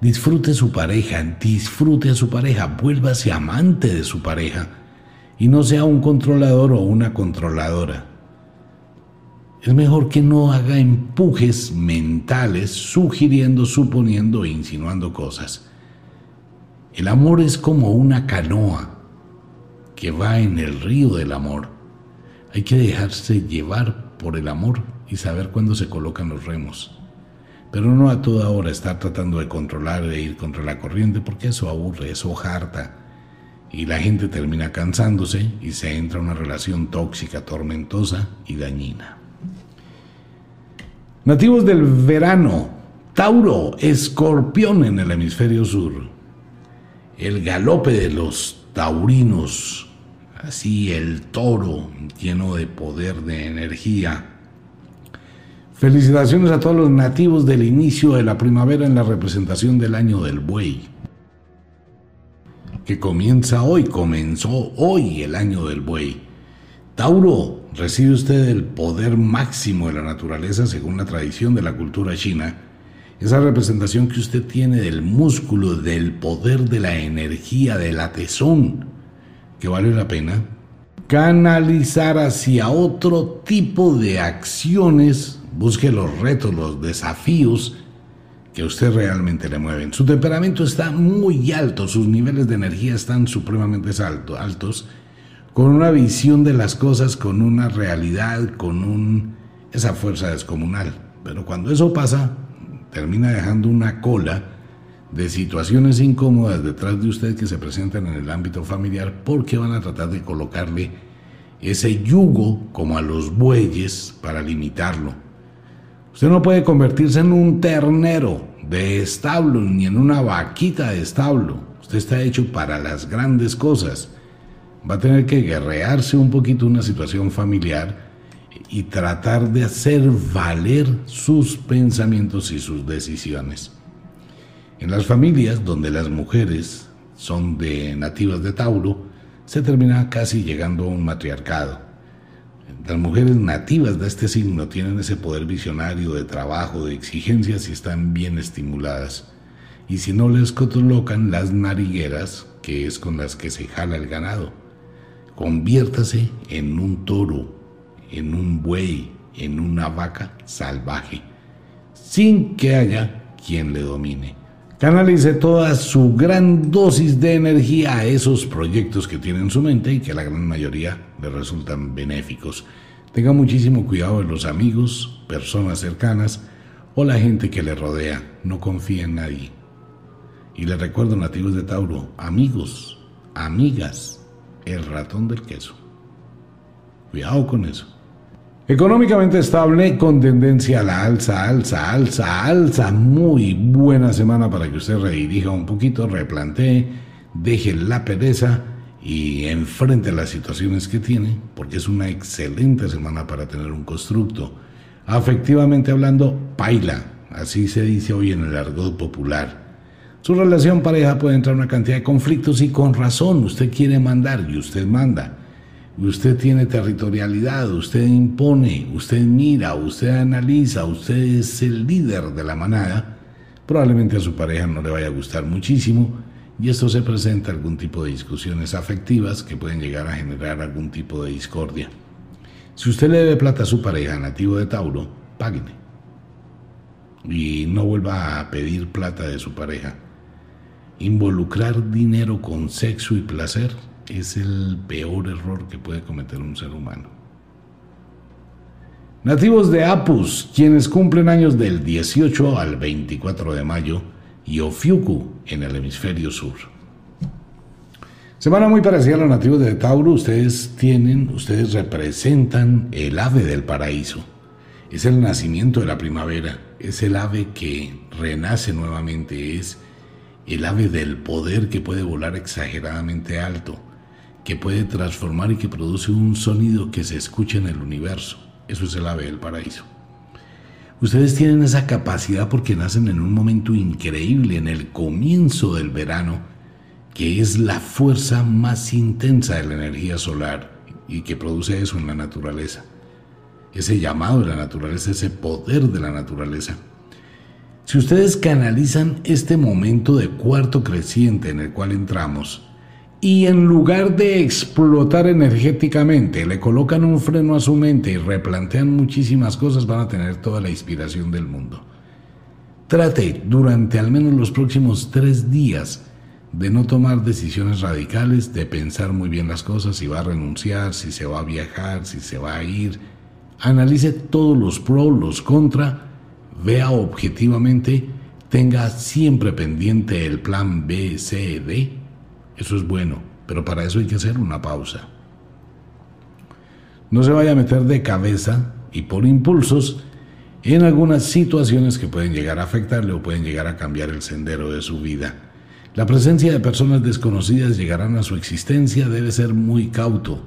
disfrute su pareja, disfrute a su pareja, vuélvase amante de su pareja y no sea un controlador o una controladora. Es mejor que no haga empujes mentales sugiriendo, suponiendo e insinuando cosas. El amor es como una canoa que va en el río del amor. Hay que dejarse llevar por el amor y saber cuándo se colocan los remos. Pero no a toda hora estar tratando de controlar, de ir contra la corriente, porque eso aburre, eso harta y la gente termina cansándose y se entra en una relación tóxica, tormentosa y dañina. Nativos del verano, Tauro, escorpión en el hemisferio sur. El galope de los taurinos, así el toro lleno de poder, de energía. Felicitaciones a todos los nativos del inicio de la primavera en la representación del año del buey que comienza hoy, comenzó hoy el año del buey. Tauro, recibe usted el poder máximo de la naturaleza según la tradición de la cultura china. Esa representación que usted tiene del músculo, del poder, de la energía, de la tesón, que vale la pena canalizar hacia otro tipo de acciones, busque los retos, los desafíos que usted realmente le mueven. Su temperamento está muy alto, sus niveles de energía están supremamente alto, altos, con una visión de las cosas, con una realidad, con un, esa fuerza descomunal. Pero cuando eso pasa, termina dejando una cola de situaciones incómodas detrás de usted que se presentan en el ámbito familiar porque van a tratar de colocarle ese yugo como a los bueyes para limitarlo Usted no puede convertirse en un ternero de establo ni en una vaquita de establo. Usted está hecho para las grandes cosas. Va a tener que guerrearse un poquito una situación familiar y tratar de hacer valer sus pensamientos y sus decisiones. En las familias donde las mujeres son de nativas de Tauro, se termina casi llegando a un matriarcado. Las mujeres nativas de este signo tienen ese poder visionario de trabajo, de exigencias y están bien estimuladas. Y si no les colocan las narigueras, que es con las que se jala el ganado, conviértase en un toro, en un buey, en una vaca salvaje, sin que haya quien le domine. Canalice toda su gran dosis de energía a esos proyectos que tiene en su mente y que la gran mayoría le resultan benéficos. Tenga muchísimo cuidado de los amigos, personas cercanas o la gente que le rodea. No confíe en nadie. Y le recuerdo, nativos de Tauro, amigos, amigas, el ratón del queso. Cuidado con eso. Económicamente estable con tendencia a la alza, alza, alza, alza. Muy buena semana para que usted redirija un poquito, replantee, deje la pereza y enfrente las situaciones que tiene, porque es una excelente semana para tener un constructo. Afectivamente hablando, paila, así se dice hoy en el argot popular. Su relación pareja puede entrar en una cantidad de conflictos y con razón, usted quiere mandar y usted manda. Usted tiene territorialidad, usted impone, usted mira, usted analiza, usted es el líder de la manada. Probablemente a su pareja no le vaya a gustar muchísimo y esto se presenta algún tipo de discusiones afectivas que pueden llegar a generar algún tipo de discordia. Si usted le debe plata a su pareja nativo de Tauro, páguele. Y no vuelva a pedir plata de su pareja. Involucrar dinero con sexo y placer es el peor error que puede cometer un ser humano. Nativos de Apus, quienes cumplen años del 18 al 24 de mayo, y Ofiuku en el hemisferio sur. Semana muy parecida a los nativos de Tauro, ustedes tienen, ustedes representan el ave del paraíso. Es el nacimiento de la primavera, es el ave que renace nuevamente, es el ave del poder que puede volar exageradamente alto, que puede transformar y que produce un sonido que se escucha en el universo. Eso es el ave del paraíso. Ustedes tienen esa capacidad porque nacen en un momento increíble, en el comienzo del verano, que es la fuerza más intensa de la energía solar y que produce eso en la naturaleza. Ese llamado de la naturaleza, ese poder de la naturaleza. Si ustedes canalizan este momento de cuarto creciente en el cual entramos, y en lugar de explotar energéticamente, le colocan un freno a su mente y replantean muchísimas cosas, van a tener toda la inspiración del mundo. Trate durante al menos los próximos tres días de no tomar decisiones radicales, de pensar muy bien las cosas, si va a renunciar, si se va a viajar, si se va a ir. Analice todos los pros, los contra, vea objetivamente, tenga siempre pendiente el plan B, C, D eso es bueno, pero para eso hay que hacer una pausa. No se vaya a meter de cabeza y por impulsos en algunas situaciones que pueden llegar a afectarle o pueden llegar a cambiar el sendero de su vida. La presencia de personas desconocidas llegarán a su existencia, debe ser muy cauto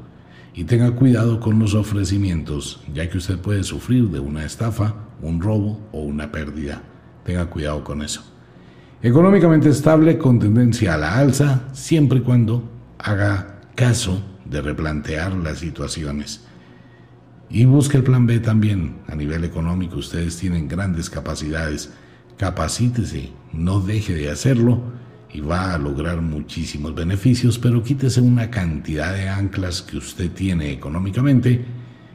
y tenga cuidado con los ofrecimientos, ya que usted puede sufrir de una estafa, un robo o una pérdida. Tenga cuidado con eso. Económicamente estable con tendencia a la alza, siempre y cuando haga caso de replantear las situaciones. Y busque el plan B también. A nivel económico ustedes tienen grandes capacidades. Capacítese, no deje de hacerlo y va a lograr muchísimos beneficios, pero quítese una cantidad de anclas que usted tiene económicamente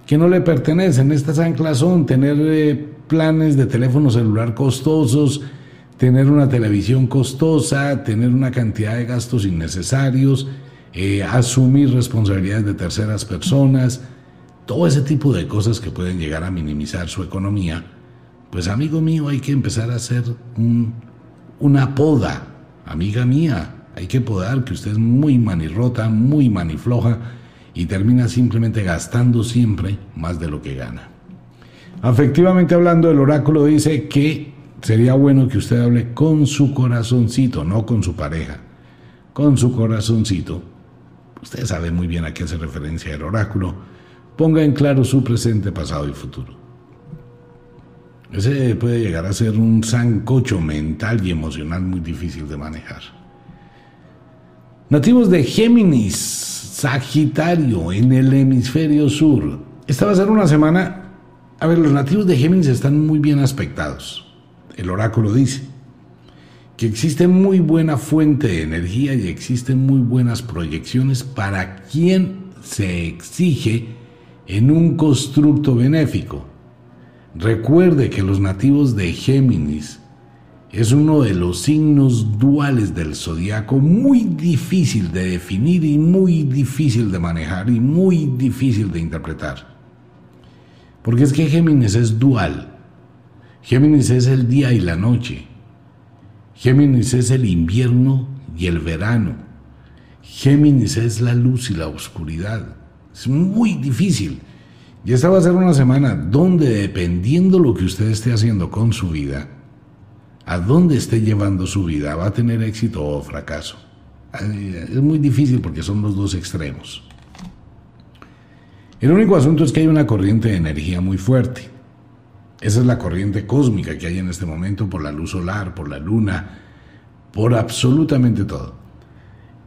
que no le pertenecen. Estas anclas son tener eh, planes de teléfono celular costosos, tener una televisión costosa, tener una cantidad de gastos innecesarios, eh, asumir responsabilidades de terceras personas, todo ese tipo de cosas que pueden llegar a minimizar su economía, pues amigo mío hay que empezar a hacer una poda, amiga mía, hay que podar que usted es muy manirrota, muy manifloja y termina simplemente gastando siempre más de lo que gana. Afectivamente hablando, el oráculo dice que sería bueno que usted hable con su corazoncito, no con su pareja, con su corazoncito. Usted sabe muy bien a qué hace referencia el oráculo. Ponga en claro su presente, pasado y futuro. Ese puede llegar a ser un sancocho mental y emocional muy difícil de manejar. Nativos de Géminis, Sagitario, en el hemisferio sur. Esta va a ser una semana... A ver, los nativos de Géminis están muy bien aspectados el oráculo dice que existe muy buena fuente de energía y existen muy buenas proyecciones para quien se exige en un constructo benéfico. Recuerde que los nativos de Géminis es uno de los signos duales del zodiaco muy difícil de definir y muy difícil de manejar y muy difícil de interpretar. Porque es que Géminis es dual. Géminis es el día y la noche. Géminis es el invierno y el verano. Géminis es la luz y la oscuridad. Es muy difícil. Y esta va a ser una semana donde dependiendo lo que usted esté haciendo con su vida, a dónde esté llevando su vida, va a tener éxito o fracaso. Es muy difícil porque son los dos extremos. El único asunto es que hay una corriente de energía muy fuerte. Esa es la corriente cósmica que hay en este momento por la luz solar, por la luna, por absolutamente todo.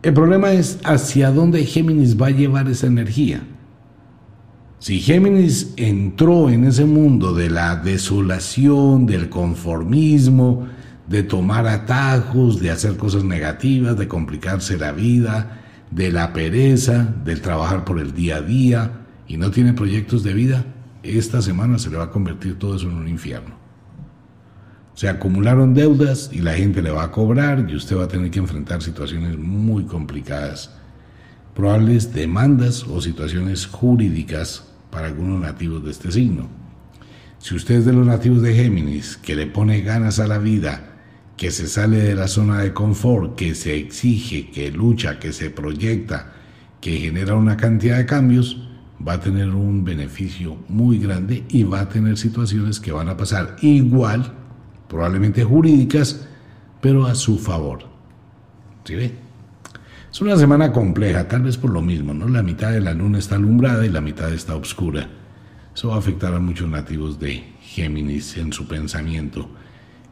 El problema es hacia dónde Géminis va a llevar esa energía. Si Géminis entró en ese mundo de la desolación, del conformismo, de tomar atajos, de hacer cosas negativas, de complicarse la vida, de la pereza, del trabajar por el día a día y no tiene proyectos de vida, esta semana se le va a convertir todo eso en un infierno. Se acumularon deudas y la gente le va a cobrar y usted va a tener que enfrentar situaciones muy complicadas, probables demandas o situaciones jurídicas para algunos nativos de este signo. Si usted es de los nativos de Géminis, que le pone ganas a la vida, que se sale de la zona de confort, que se exige, que lucha, que se proyecta, que genera una cantidad de cambios, va a tener un beneficio muy grande y va a tener situaciones que van a pasar igual, probablemente jurídicas, pero a su favor. ¿Sí ve? Es una semana compleja, tal vez por lo mismo, ¿no? La mitad de la luna está alumbrada y la mitad está oscura. Eso va a afectar a muchos nativos de Géminis en su pensamiento.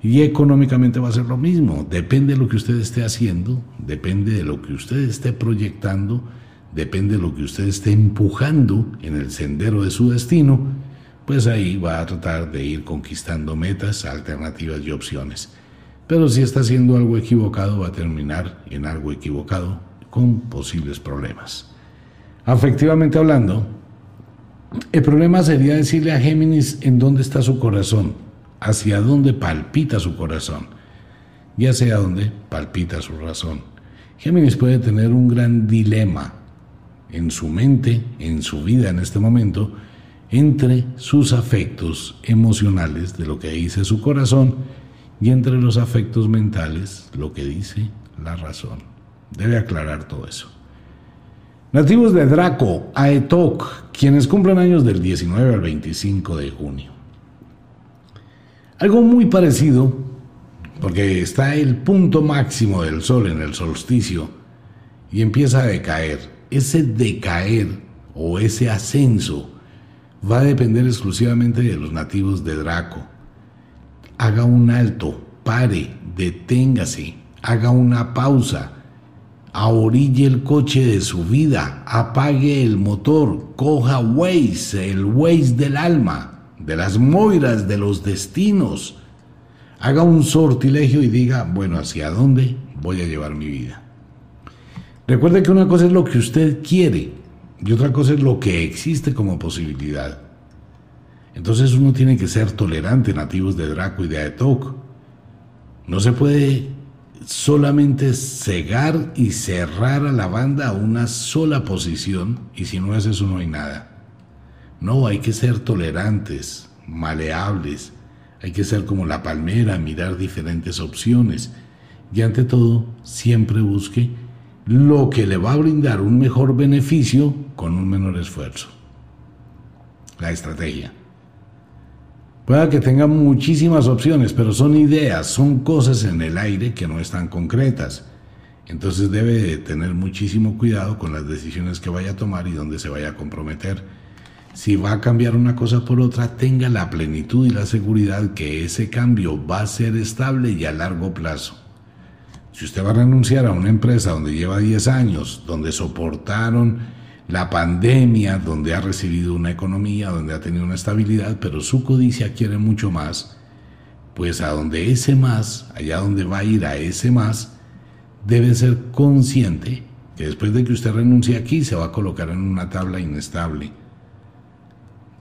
Y económicamente va a ser lo mismo. Depende de lo que usted esté haciendo, depende de lo que usted esté proyectando, depende de lo que usted esté empujando en el sendero de su destino, pues ahí va a tratar de ir conquistando metas, alternativas y opciones. Pero si está haciendo algo equivocado, va a terminar en algo equivocado con posibles problemas. Afectivamente hablando, el problema sería decirle a Géminis en dónde está su corazón hacia dónde palpita su corazón, ya sea dónde palpita su razón. Géminis puede tener un gran dilema en su mente, en su vida en este momento, entre sus afectos emocionales, de lo que dice su corazón, y entre los afectos mentales, lo que dice la razón. Debe aclarar todo eso. Nativos de Draco, Aetok, quienes cumplen años del 19 al 25 de junio. Algo muy parecido, porque está el punto máximo del sol en el solsticio y empieza a decaer. Ese decaer o ese ascenso va a depender exclusivamente de los nativos de Draco. Haga un alto, pare, deténgase, haga una pausa, ahorille el coche de su vida, apague el motor, coja Waze, el Waze del alma de las moiras, de los destinos. Haga un sortilegio y diga, bueno, ¿hacia dónde voy a llevar mi vida? Recuerde que una cosa es lo que usted quiere y otra cosa es lo que existe como posibilidad. Entonces uno tiene que ser tolerante, nativos de Draco y de Aetok. No se puede solamente cegar y cerrar a la banda a una sola posición y si no es eso no hay nada. No, hay que ser tolerantes, maleables, hay que ser como la palmera, mirar diferentes opciones y ante todo siempre busque lo que le va a brindar un mejor beneficio con un menor esfuerzo. La estrategia. Pueda que tenga muchísimas opciones, pero son ideas, son cosas en el aire que no están concretas. Entonces debe tener muchísimo cuidado con las decisiones que vaya a tomar y dónde se vaya a comprometer si va a cambiar una cosa por otra, tenga la plenitud y la seguridad que ese cambio va a ser estable y a largo plazo. Si usted va a renunciar a una empresa donde lleva 10 años, donde soportaron la pandemia, donde ha recibido una economía, donde ha tenido una estabilidad, pero su codicia quiere mucho más, pues a donde ese más, allá donde va a ir a ese más, debe ser consciente que después de que usted renuncie aquí se va a colocar en una tabla inestable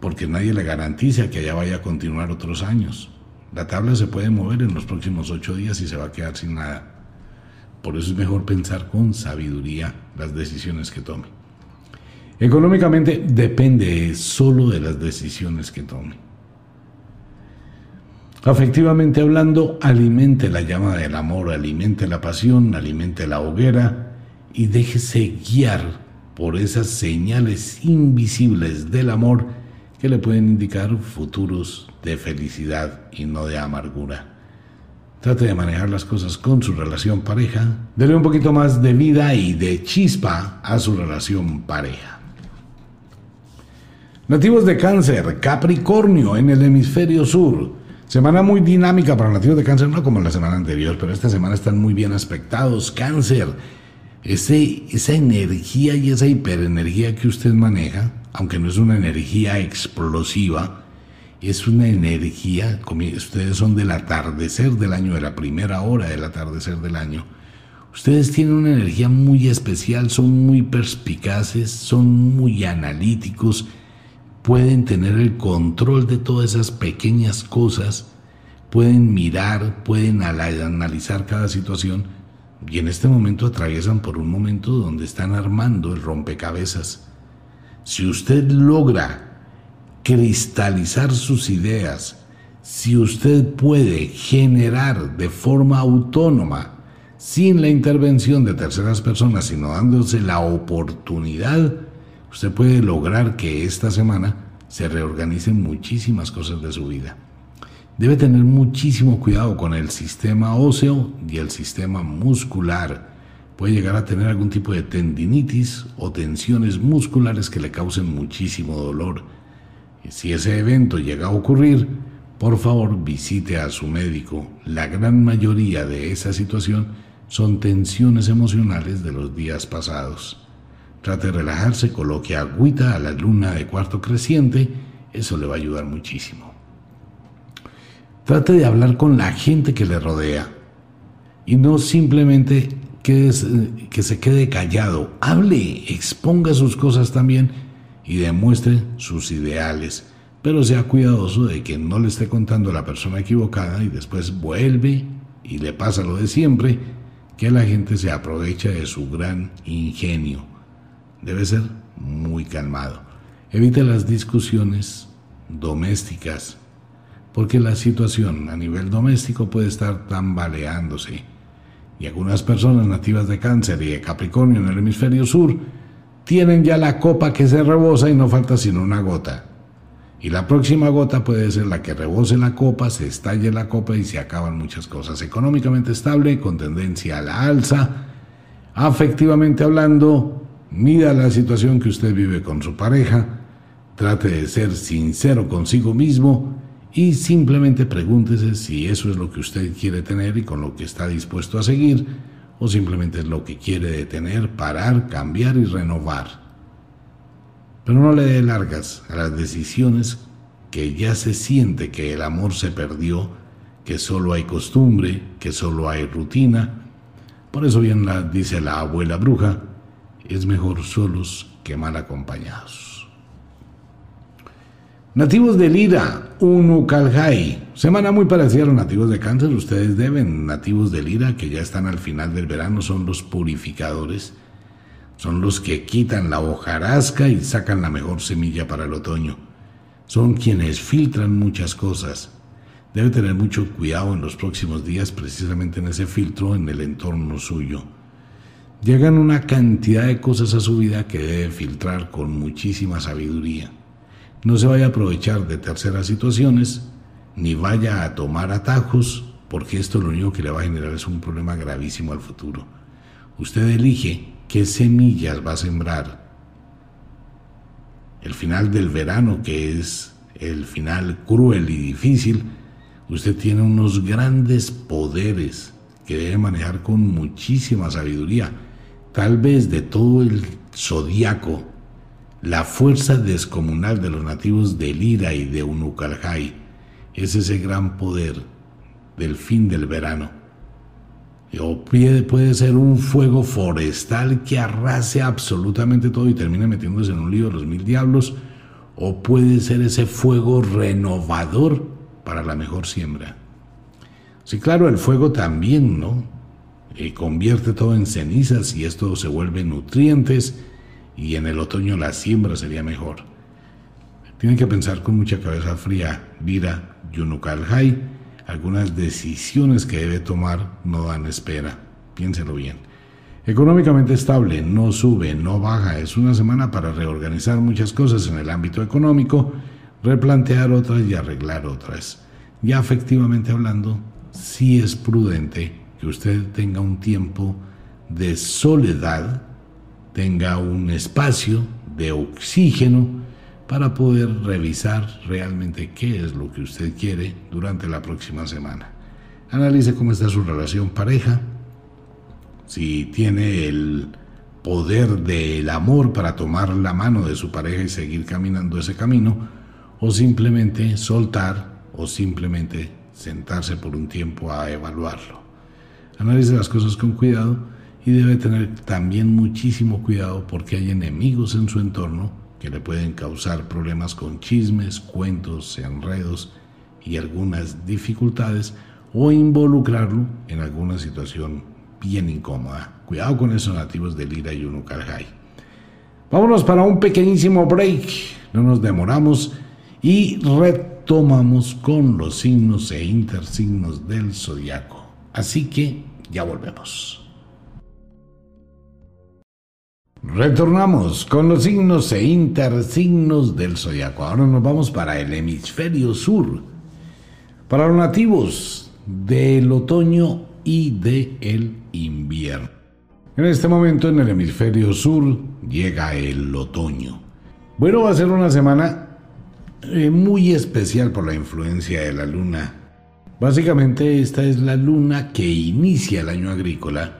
porque nadie le garantiza que allá vaya a continuar otros años. La tabla se puede mover en los próximos ocho días y se va a quedar sin nada. Por eso es mejor pensar con sabiduría las decisiones que tome. Económicamente depende solo de las decisiones que tome. Afectivamente hablando, alimente la llama del amor, alimente la pasión, alimente la hoguera y déjese guiar por esas señales invisibles del amor que le pueden indicar futuros de felicidad y no de amargura. Trate de manejar las cosas con su relación pareja. Dele un poquito más de vida y de chispa a su relación pareja. Nativos de cáncer, Capricornio en el hemisferio sur. Semana muy dinámica para nativos de cáncer, no como la semana anterior, pero esta semana están muy bien aspectados. Cáncer, ese, esa energía y esa hiperenergía que usted maneja, aunque no es una energía explosiva, es una energía, ustedes son del atardecer del año, de la primera hora del atardecer del año. Ustedes tienen una energía muy especial, son muy perspicaces, son muy analíticos, pueden tener el control de todas esas pequeñas cosas, pueden mirar, pueden analizar cada situación y en este momento atraviesan por un momento donde están armando el rompecabezas. Si usted logra cristalizar sus ideas, si usted puede generar de forma autónoma, sin la intervención de terceras personas, sino dándose la oportunidad, usted puede lograr que esta semana se reorganicen muchísimas cosas de su vida. Debe tener muchísimo cuidado con el sistema óseo y el sistema muscular. Puede llegar a tener algún tipo de tendinitis o tensiones musculares que le causen muchísimo dolor si ese evento llega a ocurrir, por favor visite a su médico. La gran mayoría de esa situación son tensiones emocionales de los días pasados. Trate de relajarse, coloque agüita a la luna de cuarto creciente, eso le va a ayudar muchísimo. Trate de hablar con la gente que le rodea y no simplemente que, que se quede callado. Hable, exponga sus cosas también y demuestre sus ideales, pero sea cuidadoso de que no le esté contando a la persona equivocada y después vuelve y le pasa lo de siempre, que la gente se aprovecha de su gran ingenio. Debe ser muy calmado. Evite las discusiones domésticas, porque la situación a nivel doméstico puede estar tambaleándose. Y algunas personas nativas de cáncer y de Capricornio en el hemisferio sur tienen ya la copa que se rebosa y no falta sino una gota. Y la próxima gota puede ser la que rebose la copa, se estalle la copa y se acaban muchas cosas. Económicamente estable, con tendencia a la alza. Afectivamente hablando, mida la situación que usted vive con su pareja, trate de ser sincero consigo mismo y simplemente pregúntese si eso es lo que usted quiere tener y con lo que está dispuesto a seguir o simplemente es lo que quiere detener, parar, cambiar y renovar. Pero no le dé largas a las decisiones que ya se siente que el amor se perdió, que solo hay costumbre, que solo hay rutina. Por eso bien la, dice la abuela bruja, es mejor solos que mal acompañados. Nativos de Lira, Unucalhai. Semana muy parecida a los nativos de Cáncer. Ustedes deben, nativos de Lira, que ya están al final del verano, son los purificadores. Son los que quitan la hojarasca y sacan la mejor semilla para el otoño. Son quienes filtran muchas cosas. Debe tener mucho cuidado en los próximos días, precisamente en ese filtro, en el entorno suyo. Llegan una cantidad de cosas a su vida que debe filtrar con muchísima sabiduría. No se vaya a aprovechar de terceras situaciones, ni vaya a tomar atajos, porque esto lo único que le va a generar es un problema gravísimo al futuro. Usted elige qué semillas va a sembrar. El final del verano, que es el final cruel y difícil, usted tiene unos grandes poderes que debe manejar con muchísima sabiduría. Tal vez de todo el zodiaco la fuerza descomunal de los nativos de Lira y de Unucalhai es ese gran poder del fin del verano. O puede ser un fuego forestal que arrase absolutamente todo y termine metiéndose en un lío de los mil diablos. O puede ser ese fuego renovador para la mejor siembra. Sí, claro, el fuego también, ¿no? Eh, convierte todo en cenizas y esto se vuelve nutrientes y en el otoño la siembra sería mejor. Tienen que pensar con mucha cabeza fría, Vira, Yunukalhai, algunas decisiones que debe tomar no dan espera. Piénselo bien. Económicamente estable, no sube, no baja. Es una semana para reorganizar muchas cosas en el ámbito económico. replantear otras y arreglar otras. Ya efectivamente hablando, sí es prudente que usted tenga un tiempo de soledad, tenga un espacio de oxígeno para poder revisar realmente qué es lo que usted quiere durante la próxima semana. Analice cómo está su relación pareja, si tiene el poder del amor para tomar la mano de su pareja y seguir caminando ese camino, o simplemente soltar o simplemente sentarse por un tiempo a evaluarlo. Analice las cosas con cuidado y debe tener también muchísimo cuidado porque hay enemigos en su entorno que le pueden causar problemas con chismes, cuentos, enredos y algunas dificultades o involucrarlo en alguna situación bien incómoda. Cuidado con esos nativos de Lira y Unucarjay. Vámonos para un pequeñísimo break. No nos demoramos y retomamos con los signos e intersignos del zodiaco. Así que ya volvemos. Retornamos con los signos e intersignos del zodiaco. Ahora nos vamos para el hemisferio sur. Para los nativos del otoño y de el invierno. En este momento en el hemisferio sur llega el otoño. Bueno, va a ser una semana eh, muy especial por la influencia de la luna. Básicamente esta es la luna que inicia el año agrícola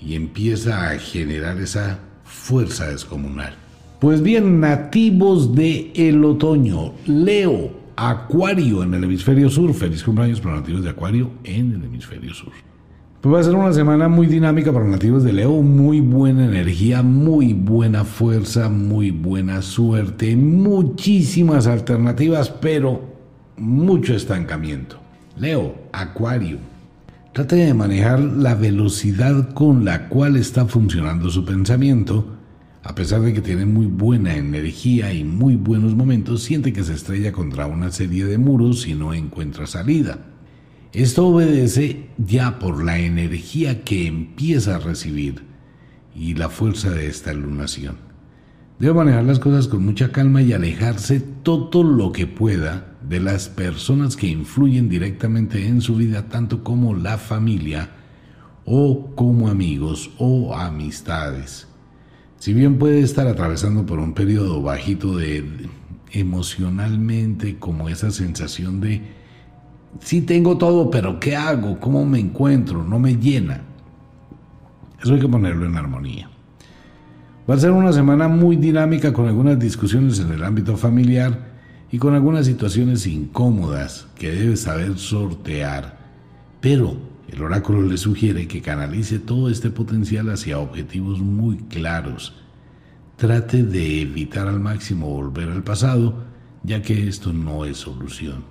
y empieza a generar esa fuerza descomunal. Pues bien, nativos de el otoño, Leo, Acuario en el hemisferio sur. Feliz cumpleaños para nativos de Acuario en el hemisferio sur. Pues va a ser una semana muy dinámica para nativos de Leo, muy buena energía, muy buena fuerza, muy buena suerte, muchísimas alternativas, pero mucho estancamiento. Leo, Acuario. Trate de manejar la velocidad con la cual está funcionando su pensamiento. A pesar de que tiene muy buena energía y muy buenos momentos, siente que se estrella contra una serie de muros y no encuentra salida. Esto obedece ya por la energía que empieza a recibir y la fuerza de esta lunación. Debe manejar las cosas con mucha calma y alejarse todo lo que pueda de las personas que influyen directamente en su vida, tanto como la familia o como amigos o amistades. Si bien puede estar atravesando por un periodo bajito de emocionalmente como esa sensación de sí tengo todo, pero ¿qué hago? ¿Cómo me encuentro? No me llena. Eso hay que ponerlo en armonía. Va a ser una semana muy dinámica con algunas discusiones en el ámbito familiar y con algunas situaciones incómodas que debe saber sortear. Pero el oráculo le sugiere que canalice todo este potencial hacia objetivos muy claros. Trate de evitar al máximo volver al pasado, ya que esto no es solución.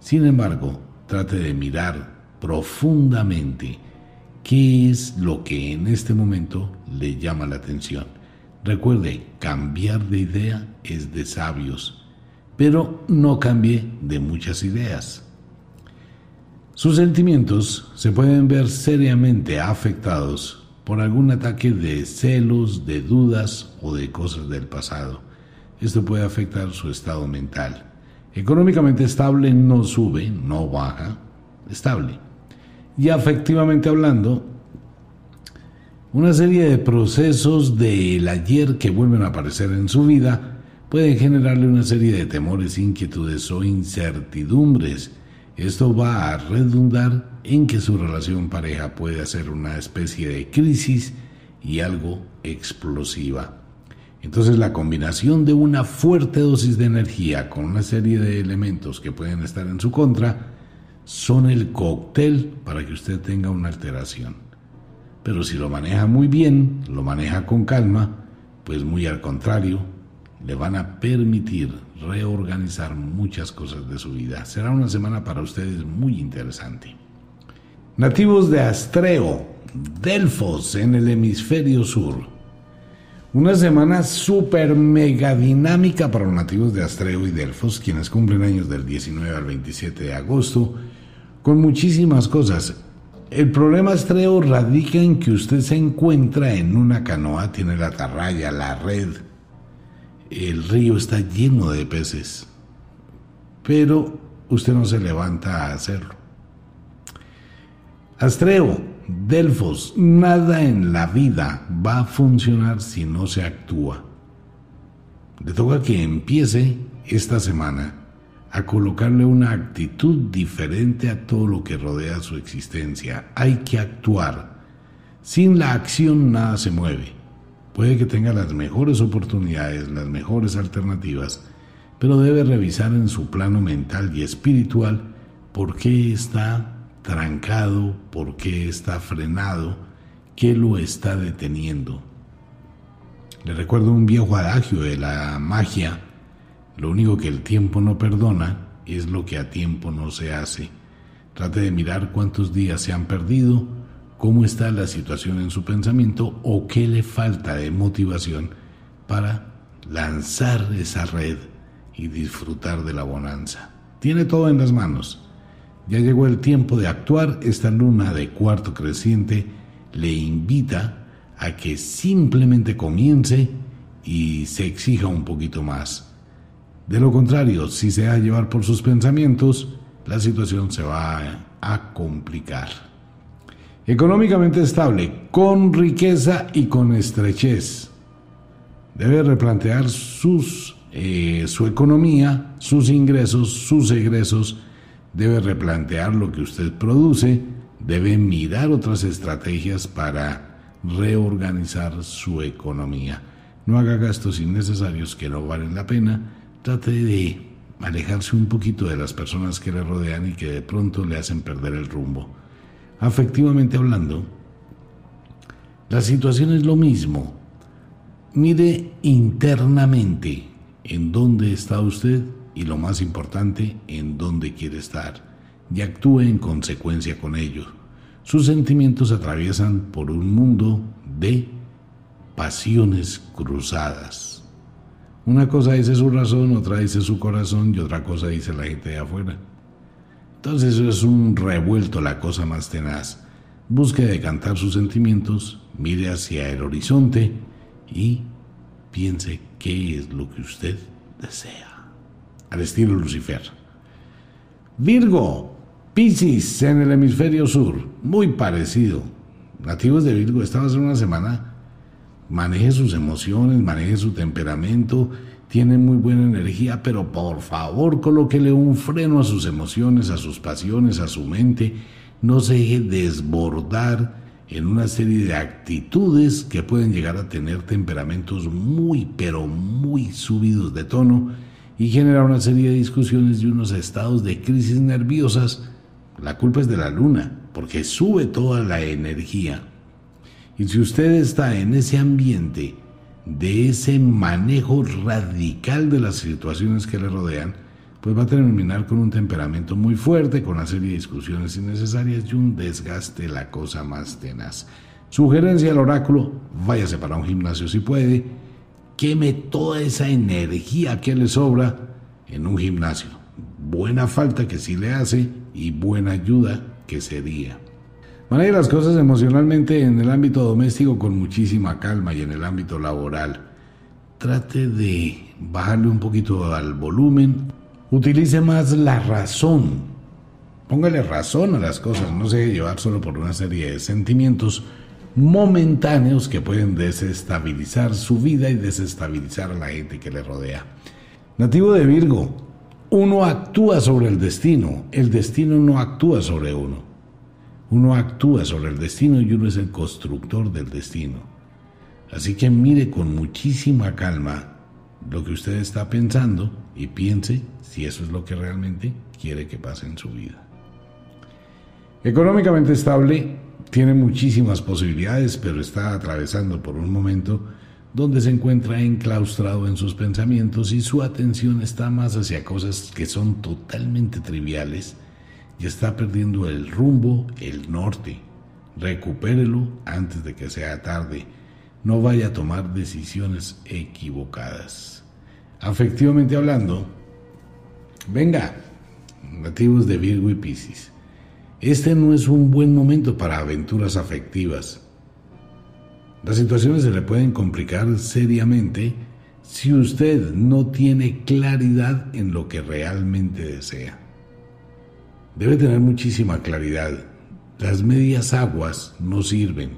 Sin embargo, trate de mirar profundamente qué es lo que en este momento le llama la atención. Recuerde, cambiar de idea es de sabios, pero no cambie de muchas ideas. Sus sentimientos se pueden ver seriamente afectados por algún ataque de celos, de dudas o de cosas del pasado. Esto puede afectar su estado mental. Económicamente estable no sube, no baja, estable. Y afectivamente hablando, una serie de procesos del ayer que vuelven a aparecer en su vida pueden generarle una serie de temores, inquietudes o incertidumbres. Esto va a redundar en que su relación pareja puede hacer una especie de crisis y algo explosiva. Entonces la combinación de una fuerte dosis de energía con una serie de elementos que pueden estar en su contra son el cóctel para que usted tenga una alteración. Pero si lo maneja muy bien, lo maneja con calma, pues muy al contrario, le van a permitir reorganizar muchas cosas de su vida. Será una semana para ustedes muy interesante. Nativos de Astreo, Delfos en el hemisferio sur. Una semana súper mega dinámica para los nativos de Astreo y Delfos, quienes cumplen años del 19 al 27 de agosto, con muchísimas cosas. El problema Astreo radica en que usted se encuentra en una canoa, tiene la atarraya, la red, el río está lleno de peces, pero usted no se levanta a hacerlo. Astreo, Delfos, nada en la vida va a funcionar si no se actúa. Le toca que empiece esta semana a colocarle una actitud diferente a todo lo que rodea su existencia. Hay que actuar. Sin la acción nada se mueve. Puede que tenga las mejores oportunidades, las mejores alternativas, pero debe revisar en su plano mental y espiritual por qué está trancado, por qué está frenado, qué lo está deteniendo. Le recuerdo un viejo adagio de la magia, lo único que el tiempo no perdona es lo que a tiempo no se hace. Trate de mirar cuántos días se han perdido, cómo está la situación en su pensamiento o qué le falta de motivación para lanzar esa red y disfrutar de la bonanza. Tiene todo en las manos. Ya llegó el tiempo de actuar. Esta luna de cuarto creciente le invita a que simplemente comience y se exija un poquito más. De lo contrario, si se deja llevar por sus pensamientos, la situación se va a complicar. Económicamente estable, con riqueza y con estrechez. Debe replantear sus, eh, su economía, sus ingresos, sus egresos. Debe replantear lo que usted produce. Debe mirar otras estrategias para reorganizar su economía. No haga gastos innecesarios que no valen la pena. Trate de alejarse un poquito de las personas que le rodean y que de pronto le hacen perder el rumbo afectivamente hablando, la situación es lo mismo. Mire internamente en dónde está usted y lo más importante, en dónde quiere estar y actúe en consecuencia con ello. Sus sentimientos atraviesan por un mundo de pasiones cruzadas. Una cosa dice su razón, otra dice su corazón y otra cosa dice la gente de afuera. Entonces es un revuelto la cosa más tenaz. Busque decantar sus sentimientos, mire hacia el horizonte y piense qué es lo que usted desea. Al estilo Lucifer. Virgo, Piscis en el hemisferio sur, muy parecido. Nativos de Virgo, esta va a ser una semana. Maneje sus emociones, maneje su temperamento tiene muy buena energía, pero por favor colóquele un freno a sus emociones, a sus pasiones, a su mente. No se deje desbordar en una serie de actitudes que pueden llegar a tener temperamentos muy, pero muy subidos de tono y generar una serie de discusiones y unos estados de crisis nerviosas. La culpa es de la luna, porque sube toda la energía. Y si usted está en ese ambiente, de ese manejo radical de las situaciones que le rodean, pues va a terminar con un temperamento muy fuerte, con una serie de discusiones innecesarias y un desgaste la cosa más tenaz. Sugerencia al oráculo, váyase para un gimnasio si puede, queme toda esa energía que le sobra en un gimnasio. Buena falta que sí le hace y buena ayuda que sería. Maneje las cosas emocionalmente en el ámbito doméstico con muchísima calma y en el ámbito laboral. Trate de bajarle un poquito al volumen. Utilice más la razón. Póngale razón a las cosas. No se deje llevar solo por una serie de sentimientos momentáneos que pueden desestabilizar su vida y desestabilizar a la gente que le rodea. Nativo de Virgo, uno actúa sobre el destino, el destino no actúa sobre uno. Uno actúa sobre el destino y uno es el constructor del destino. Así que mire con muchísima calma lo que usted está pensando y piense si eso es lo que realmente quiere que pase en su vida. Económicamente estable, tiene muchísimas posibilidades, pero está atravesando por un momento donde se encuentra enclaustrado en sus pensamientos y su atención está más hacia cosas que son totalmente triviales y está perdiendo el rumbo, el norte. Recupérelo antes de que sea tarde. No vaya a tomar decisiones equivocadas. Afectivamente hablando, venga, nativos de Virgo y Piscis. Este no es un buen momento para aventuras afectivas. Las situaciones se le pueden complicar seriamente si usted no tiene claridad en lo que realmente desea. Debe tener muchísima claridad. Las medias aguas no sirven.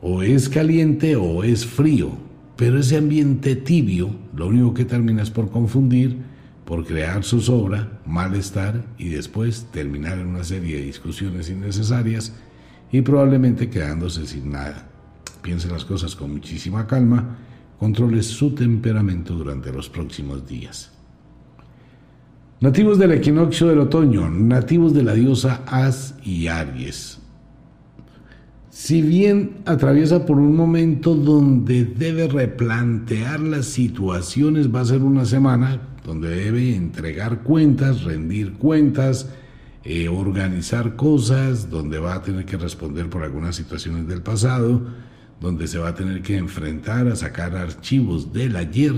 O es caliente o es frío, pero ese ambiente tibio lo único que termina es por confundir, por crear zozobra, malestar y después terminar en una serie de discusiones innecesarias y probablemente quedándose sin nada. Piense las cosas con muchísima calma, controle su temperamento durante los próximos días. Nativos del equinoccio del otoño, nativos de la diosa As y Aries. Si bien atraviesa por un momento donde debe replantear las situaciones, va a ser una semana donde debe entregar cuentas, rendir cuentas, eh, organizar cosas, donde va a tener que responder por algunas situaciones del pasado, donde se va a tener que enfrentar a sacar archivos del ayer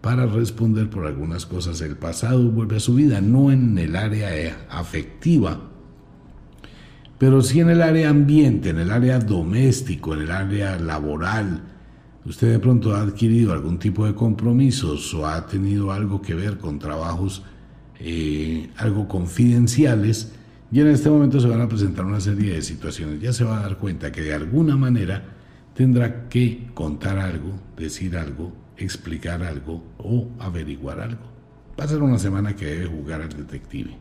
para responder por algunas cosas. El pasado vuelve a su vida, no en el área afectiva, pero sí en el área ambiente, en el área doméstico, en el área laboral. Usted de pronto ha adquirido algún tipo de compromisos o ha tenido algo que ver con trabajos eh, algo confidenciales y en este momento se van a presentar una serie de situaciones. Ya se va a dar cuenta que de alguna manera tendrá que contar algo, decir algo, explicar algo o averiguar algo. Va una semana que debe jugar al detective.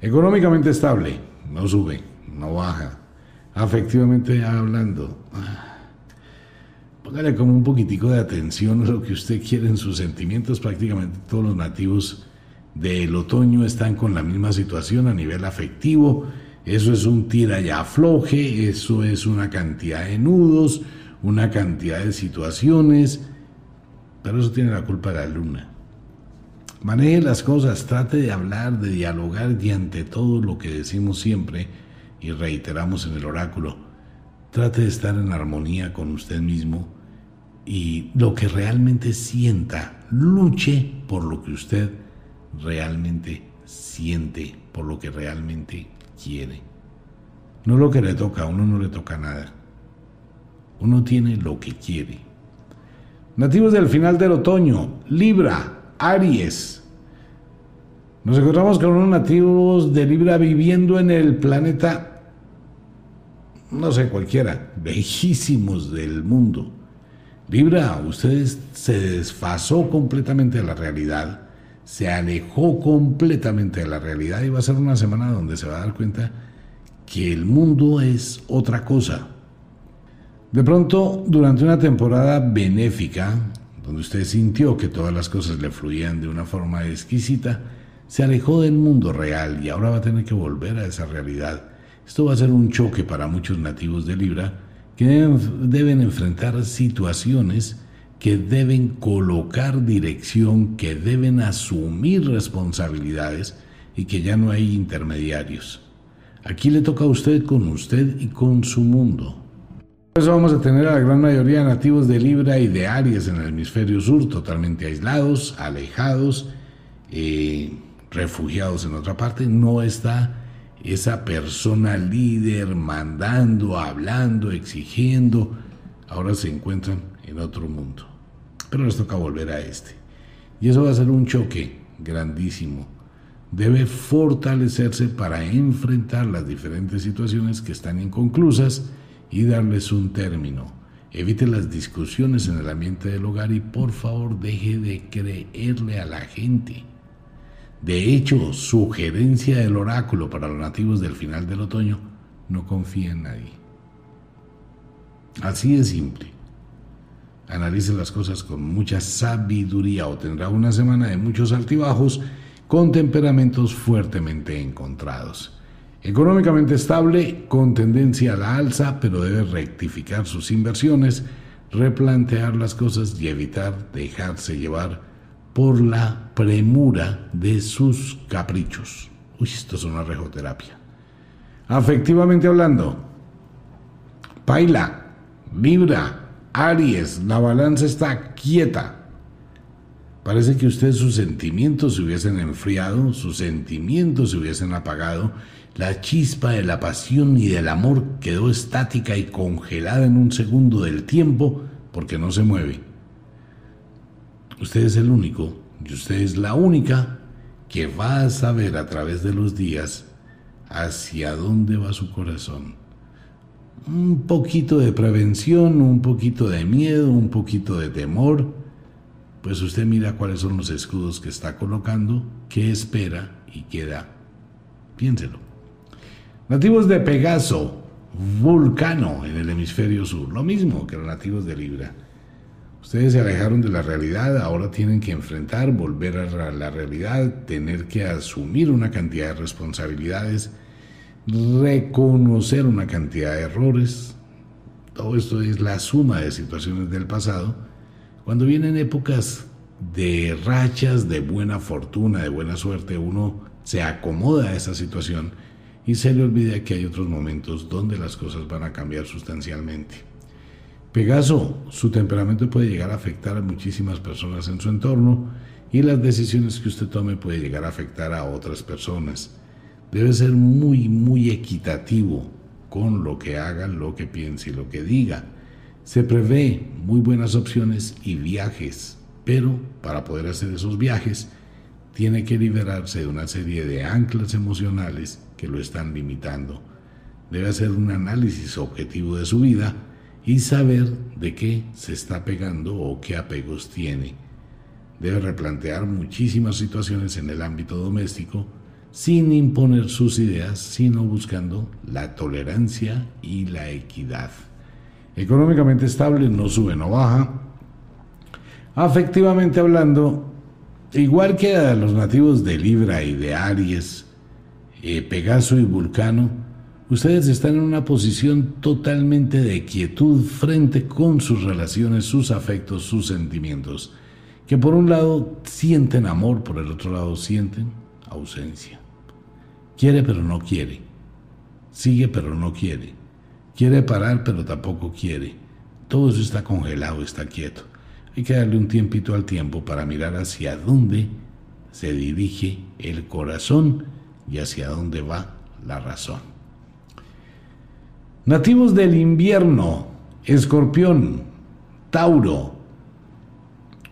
Económicamente estable, no sube, no baja. Afectivamente hablando, ah, póngale como un poquitico de atención a lo que usted quiere en sus sentimientos. Prácticamente todos los nativos del otoño están con la misma situación a nivel afectivo. Eso es un tira y afloje, eso es una cantidad de nudos, una cantidad de situaciones pero eso tiene la culpa de la luna. Maneje las cosas, trate de hablar, de dialogar y ante todo lo que decimos siempre y reiteramos en el oráculo, trate de estar en armonía con usted mismo y lo que realmente sienta, luche por lo que usted realmente siente, por lo que realmente quiere. No lo que le toca, a uno no le toca nada. Uno tiene lo que quiere. Nativos del final del otoño, Libra, Aries. Nos encontramos con unos nativos de Libra viviendo en el planeta, no sé, cualquiera, lejísimos del mundo. Libra, ustedes se desfasó completamente de la realidad, se alejó completamente de la realidad y va a ser una semana donde se va a dar cuenta que el mundo es otra cosa. De pronto, durante una temporada benéfica, donde usted sintió que todas las cosas le fluían de una forma exquisita, se alejó del mundo real y ahora va a tener que volver a esa realidad. Esto va a ser un choque para muchos nativos de Libra que deben, deben enfrentar situaciones que deben colocar dirección, que deben asumir responsabilidades y que ya no hay intermediarios. Aquí le toca a usted con usted y con su mundo. Por eso vamos a tener a la gran mayoría de nativos de Libra y de Aries en el hemisferio sur totalmente aislados, alejados, eh, refugiados en otra parte. No está esa persona líder mandando, hablando, exigiendo. Ahora se encuentran en otro mundo. Pero les toca volver a este. Y eso va a ser un choque grandísimo. Debe fortalecerse para enfrentar las diferentes situaciones que están inconclusas y darles un término. Evite las discusiones en el ambiente del hogar y por favor deje de creerle a la gente. De hecho, sugerencia del oráculo para los nativos del final del otoño, no confía en nadie. Así de simple. Analice las cosas con mucha sabiduría o tendrá una semana de muchos altibajos con temperamentos fuertemente encontrados. Económicamente estable, con tendencia a la alza, pero debe rectificar sus inversiones, replantear las cosas y evitar dejarse llevar por la premura de sus caprichos. Uy, esto es una rejoterapia. Afectivamente hablando, Paila, Libra, Aries, la balanza está quieta. Parece que usted sus sentimientos se hubiesen enfriado, sus sentimientos se hubiesen apagado la chispa de la pasión y del amor quedó estática y congelada en un segundo del tiempo porque no se mueve. usted es el único y usted es la única que va a saber a través de los días hacia dónde va su corazón. Un poquito de prevención, un poquito de miedo, un poquito de temor, pues usted mira cuáles son los escudos que está colocando, qué espera y qué da. Piénselo. Nativos de Pegaso, Vulcano en el hemisferio sur, lo mismo que los nativos de Libra. Ustedes se alejaron de la realidad, ahora tienen que enfrentar, volver a la realidad, tener que asumir una cantidad de responsabilidades, reconocer una cantidad de errores. Todo esto es la suma de situaciones del pasado. Cuando vienen épocas de rachas, de buena fortuna, de buena suerte, uno se acomoda a esa situación y se le olvida que hay otros momentos donde las cosas van a cambiar sustancialmente. Pegaso, su temperamento puede llegar a afectar a muchísimas personas en su entorno y las decisiones que usted tome puede llegar a afectar a otras personas. Debe ser muy, muy equitativo con lo que haga, lo que piense y lo que diga. Se prevé muy buenas opciones y viajes, pero para poder hacer esos viajes tiene que liberarse de una serie de anclas emocionales que lo están limitando. Debe hacer un análisis objetivo de su vida y saber de qué se está pegando o qué apegos tiene. Debe replantear muchísimas situaciones en el ámbito doméstico sin imponer sus ideas, sino buscando la tolerancia y la equidad. Económicamente estable, no sube, no baja. Afectivamente hablando, igual que a los nativos de Libra y de Aries, eh, Pegaso y Vulcano, Ustedes están en una posición totalmente de quietud frente con sus relaciones, sus afectos, sus sentimientos, que por un lado sienten amor, por el otro lado sienten ausencia. Quiere pero no quiere. Sigue pero no quiere. Quiere parar pero tampoco quiere. Todo eso está congelado, está quieto. Hay que darle un tiempito al tiempo para mirar hacia dónde se dirige el corazón y hacia dónde va la razón. Nativos del invierno, escorpión, Tauro.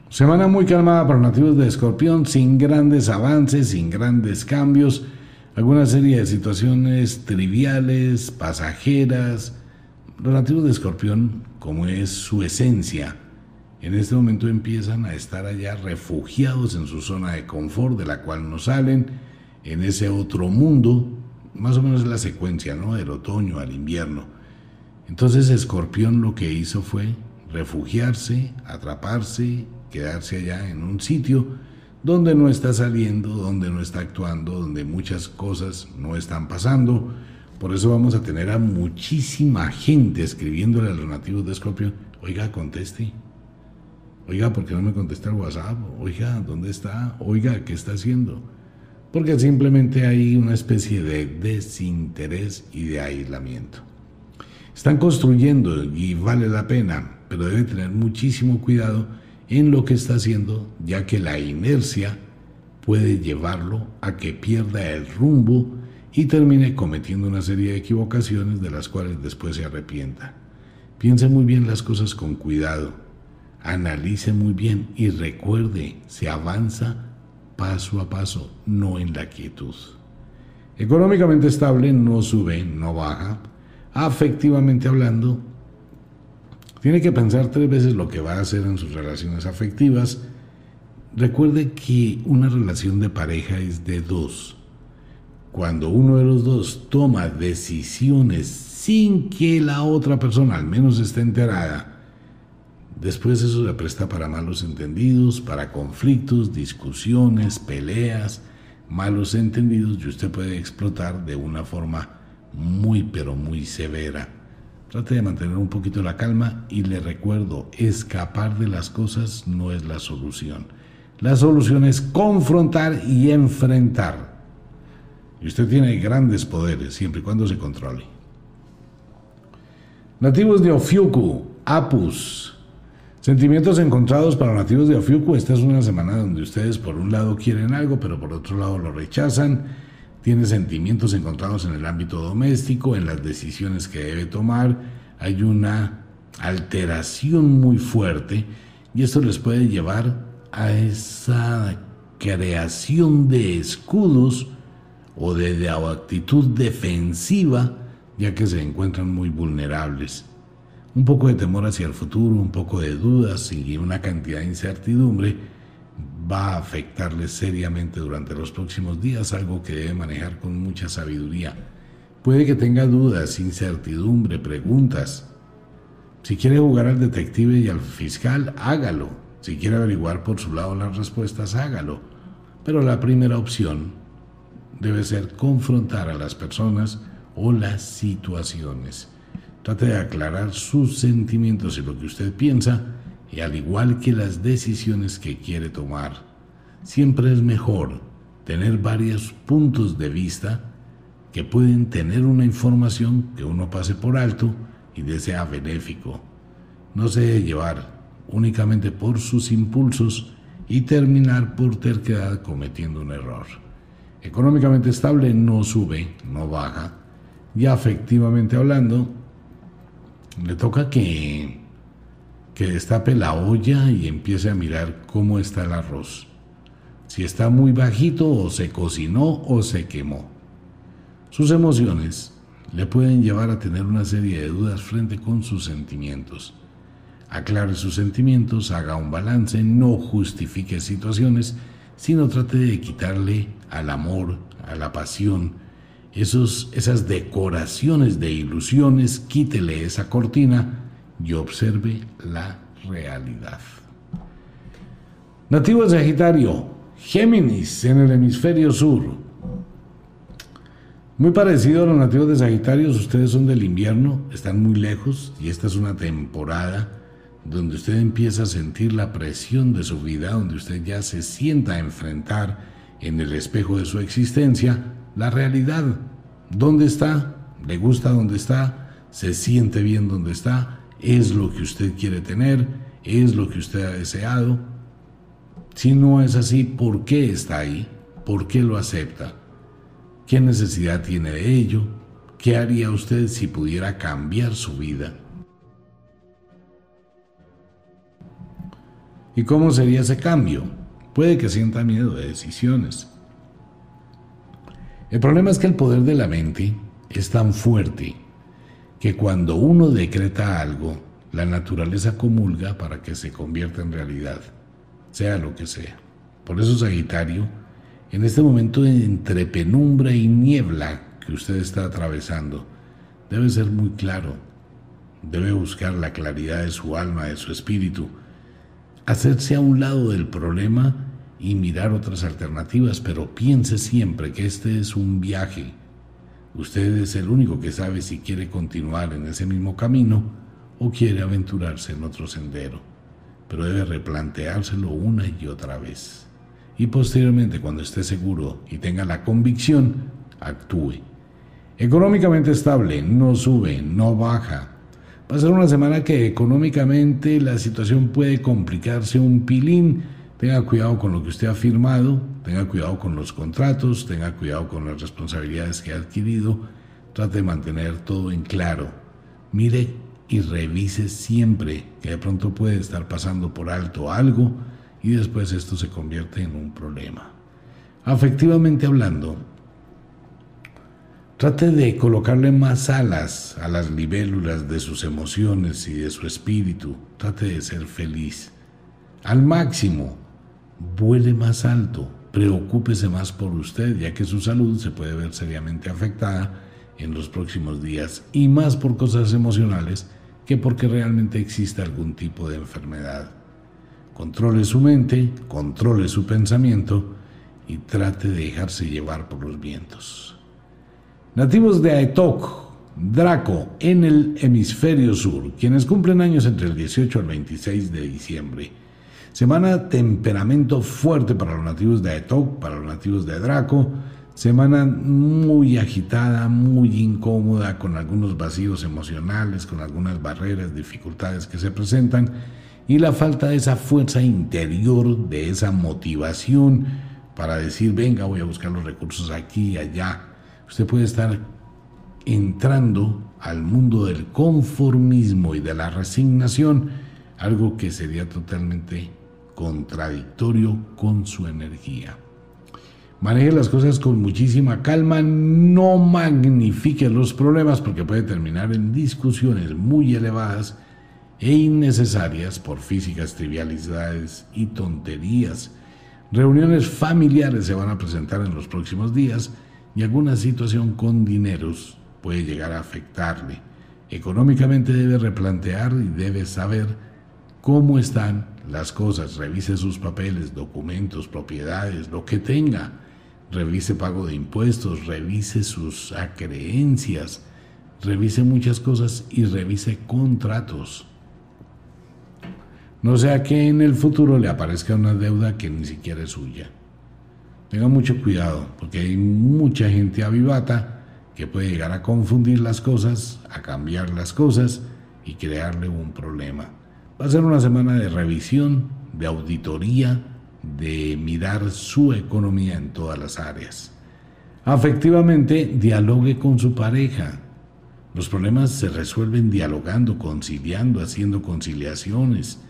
Semana muy calmada para nativos de escorpión, sin grandes avances, sin grandes cambios, alguna serie de situaciones triviales, pasajeras. Los nativos de escorpión, como es su esencia, en este momento empiezan a estar allá refugiados en su zona de confort de la cual no salen, en ese otro mundo más o menos la secuencia, ¿no? Del otoño al invierno. Entonces Escorpión lo que hizo fue refugiarse, atraparse, quedarse allá en un sitio donde no está saliendo, donde no está actuando, donde muchas cosas no están pasando. Por eso vamos a tener a muchísima gente escribiéndole a los de Escorpión, oiga, conteste. Oiga, ¿por qué no me contesta el WhatsApp? Oiga, ¿dónde está? Oiga, ¿qué está haciendo? porque simplemente hay una especie de desinterés y de aislamiento. Están construyendo y vale la pena, pero debe tener muchísimo cuidado en lo que está haciendo, ya que la inercia puede llevarlo a que pierda el rumbo y termine cometiendo una serie de equivocaciones de las cuales después se arrepienta. Piense muy bien las cosas con cuidado, analice muy bien y recuerde, se avanza paso a paso, no en la quietud. Económicamente estable, no sube, no baja. Afectivamente hablando, tiene que pensar tres veces lo que va a hacer en sus relaciones afectivas. Recuerde que una relación de pareja es de dos. Cuando uno de los dos toma decisiones sin que la otra persona al menos esté enterada, Después eso se presta para malos entendidos, para conflictos, discusiones, peleas, malos entendidos y usted puede explotar de una forma muy pero muy severa. Trate de mantener un poquito la calma y le recuerdo, escapar de las cosas no es la solución. La solución es confrontar y enfrentar. Y usted tiene grandes poderes siempre y cuando se controle. Nativos de Ofiuku, Apus, Sentimientos encontrados para nativos de Ofiuku. Esta es una semana donde ustedes por un lado quieren algo, pero por otro lado lo rechazan. Tiene sentimientos encontrados en el ámbito doméstico, en las decisiones que debe tomar. Hay una alteración muy fuerte y esto les puede llevar a esa creación de escudos o de, actitud defensiva, ya que se encuentran muy vulnerables. Un poco de temor hacia el futuro, un poco de dudas y una cantidad de incertidumbre va a afectarles seriamente durante los próximos días, algo que debe manejar con mucha sabiduría. Puede que tenga dudas, incertidumbre, preguntas. Si quiere jugar al detective y al fiscal, hágalo. Si quiere averiguar por su lado las respuestas, hágalo. Pero la primera opción debe ser confrontar a las personas o las situaciones. Trate de aclarar sus sentimientos y lo que usted piensa y al igual que las decisiones que quiere tomar, siempre es mejor tener varios puntos de vista que pueden tener una información que uno pase por alto y desea benéfico. No se debe llevar únicamente por sus impulsos y terminar por terquedad cometiendo un error. Económicamente estable no sube, no baja. Y afectivamente hablando, le toca que que destape la olla y empiece a mirar cómo está el arroz. Si está muy bajito o se cocinó o se quemó. Sus emociones le pueden llevar a tener una serie de dudas frente con sus sentimientos. Aclare sus sentimientos, haga un balance, no justifique situaciones, sino trate de quitarle al amor, a la pasión, esos, esas decoraciones de ilusiones, quítele esa cortina y observe la realidad. Nativo de Sagitario, Géminis en el hemisferio sur. Muy parecido a los nativos de Sagitario, ustedes son del invierno, están muy lejos y esta es una temporada donde usted empieza a sentir la presión de su vida, donde usted ya se sienta a enfrentar en el espejo de su existencia la realidad. ¿Dónde está? ¿Le gusta dónde está? ¿Se siente bien donde está? Es lo que usted quiere tener, es lo que usted ha deseado. Si no es así, ¿por qué está ahí? ¿Por qué lo acepta? ¿Qué necesidad tiene de ello? ¿Qué haría usted si pudiera cambiar su vida? ¿Y cómo sería ese cambio? Puede que sienta miedo de decisiones. El problema es que el poder de la mente es tan fuerte que cuando uno decreta algo, la naturaleza comulga para que se convierta en realidad, sea lo que sea. Por eso Sagitario, en este momento entre penumbra y niebla que usted está atravesando, debe ser muy claro, debe buscar la claridad de su alma, de su espíritu, hacerse a un lado del problema y mirar otras alternativas, pero piense siempre que este es un viaje, Usted es el único que sabe si quiere continuar en ese mismo camino o quiere aventurarse en otro sendero, pero debe replanteárselo una y otra vez. Y posteriormente, cuando esté seguro y tenga la convicción, actúe. Económicamente estable, no sube, no baja. Va a ser una semana que económicamente la situación puede complicarse un pilín, Tenga cuidado con lo que usted ha firmado, tenga cuidado con los contratos, tenga cuidado con las responsabilidades que ha adquirido, trate de mantener todo en claro. Mire y revise siempre que de pronto puede estar pasando por alto algo y después esto se convierte en un problema. Afectivamente hablando, trate de colocarle más alas a las libélulas de sus emociones y de su espíritu. Trate de ser feliz al máximo vuele más alto, preocúpese más por usted, ya que su salud se puede ver seriamente afectada en los próximos días y más por cosas emocionales que porque realmente existe algún tipo de enfermedad. Controle su mente, controle su pensamiento y trate de dejarse llevar por los vientos. Nativos de Aetok, Draco, en el hemisferio sur, quienes cumplen años entre el 18 al 26 de diciembre Semana temperamento fuerte para los nativos de Aetok, para los nativos de Draco. Semana muy agitada, muy incómoda, con algunos vacíos emocionales, con algunas barreras, dificultades que se presentan y la falta de esa fuerza interior, de esa motivación para decir, venga, voy a buscar los recursos aquí y allá. Usted puede estar entrando al mundo del conformismo y de la resignación, algo que sería totalmente contradictorio con su energía. Maneje las cosas con muchísima calma, no magnifique los problemas porque puede terminar en discusiones muy elevadas e innecesarias por físicas trivialidades y tonterías. Reuniones familiares se van a presentar en los próximos días y alguna situación con dineros puede llegar a afectarle. Económicamente debe replantear y debe saber cómo están las cosas. Revise sus papeles, documentos, propiedades, lo que tenga. Revise pago de impuestos, revise sus acreencias, revise muchas cosas y revise contratos. No sea que en el futuro le aparezca una deuda que ni siquiera es suya. Tenga mucho cuidado, porque hay mucha gente avivata que puede llegar a confundir las cosas, a cambiar las cosas y crearle un problema. Va a ser una semana de revisión, de auditoría, de mirar su economía en todas las áreas. Afectivamente, dialogue con su pareja. Los problemas se resuelven dialogando, conciliando, haciendo conciliaciones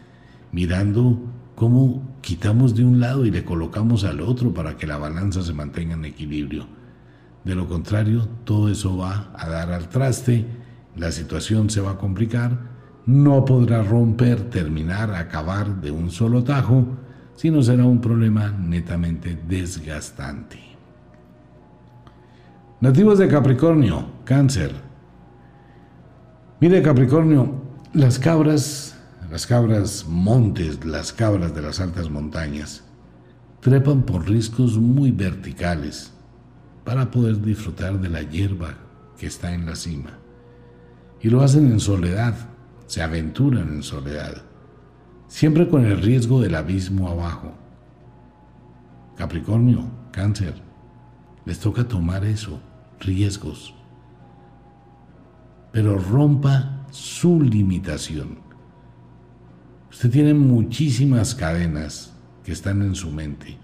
mirando cómo quitamos de un lado y le colocamos al otro para que la balanza se mantenga en equilibrio. De lo contrario, todo eso va a dar al traste, la situación se va a complicar, no podrá romper, terminar, acabar de un solo tajo, sino será un problema netamente desgastante. Nativos de Capricornio, cáncer. Mire Capricornio, las cabras las cabras montes, las cabras de las altas montañas, trepan por riscos muy verticales para poder disfrutar de la hierba que está en la cima. Y lo hacen en soledad, se aventuran en soledad, siempre con el riesgo del abismo abajo. Capricornio, cáncer, les toca tomar eso, riesgos. Pero rompa su limitación. Usted tiene muchísimas cadenas que están en su mente.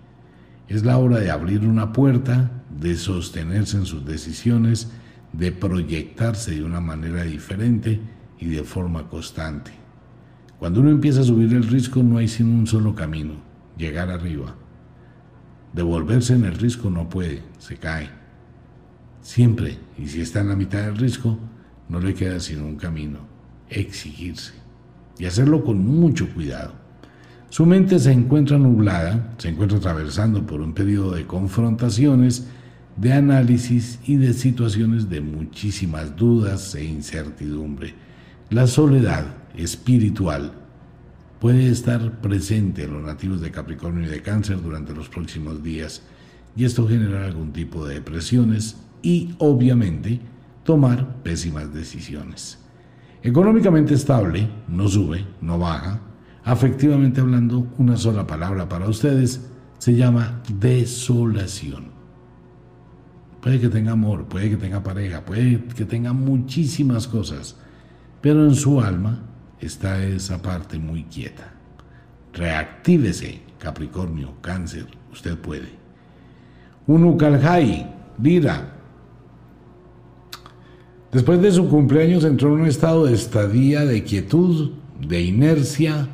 Es la hora de abrir una puerta, de sostenerse en sus decisiones, de proyectarse de una manera diferente y de forma constante. Cuando uno empieza a subir el risco no hay sino un solo camino, llegar arriba. Devolverse en el risco no puede, se cae. Siempre, y si está en la mitad del risco, no le queda sino un camino, exigirse y hacerlo con mucho cuidado. Su mente se encuentra nublada, se encuentra atravesando por un periodo de confrontaciones, de análisis y de situaciones de muchísimas dudas e incertidumbre. La soledad espiritual puede estar presente en los nativos de Capricornio y de Cáncer durante los próximos días y esto genera algún tipo de depresiones y obviamente tomar pésimas decisiones. Económicamente estable, no sube, no baja. Afectivamente hablando, una sola palabra para ustedes se llama desolación. Puede que tenga amor, puede que tenga pareja, puede que tenga muchísimas cosas, pero en su alma está esa parte muy quieta. Reactívese, Capricornio, Cáncer, usted puede. Unukalhai, Lira, Después de su cumpleaños entró en un estado de estadía, de quietud, de inercia,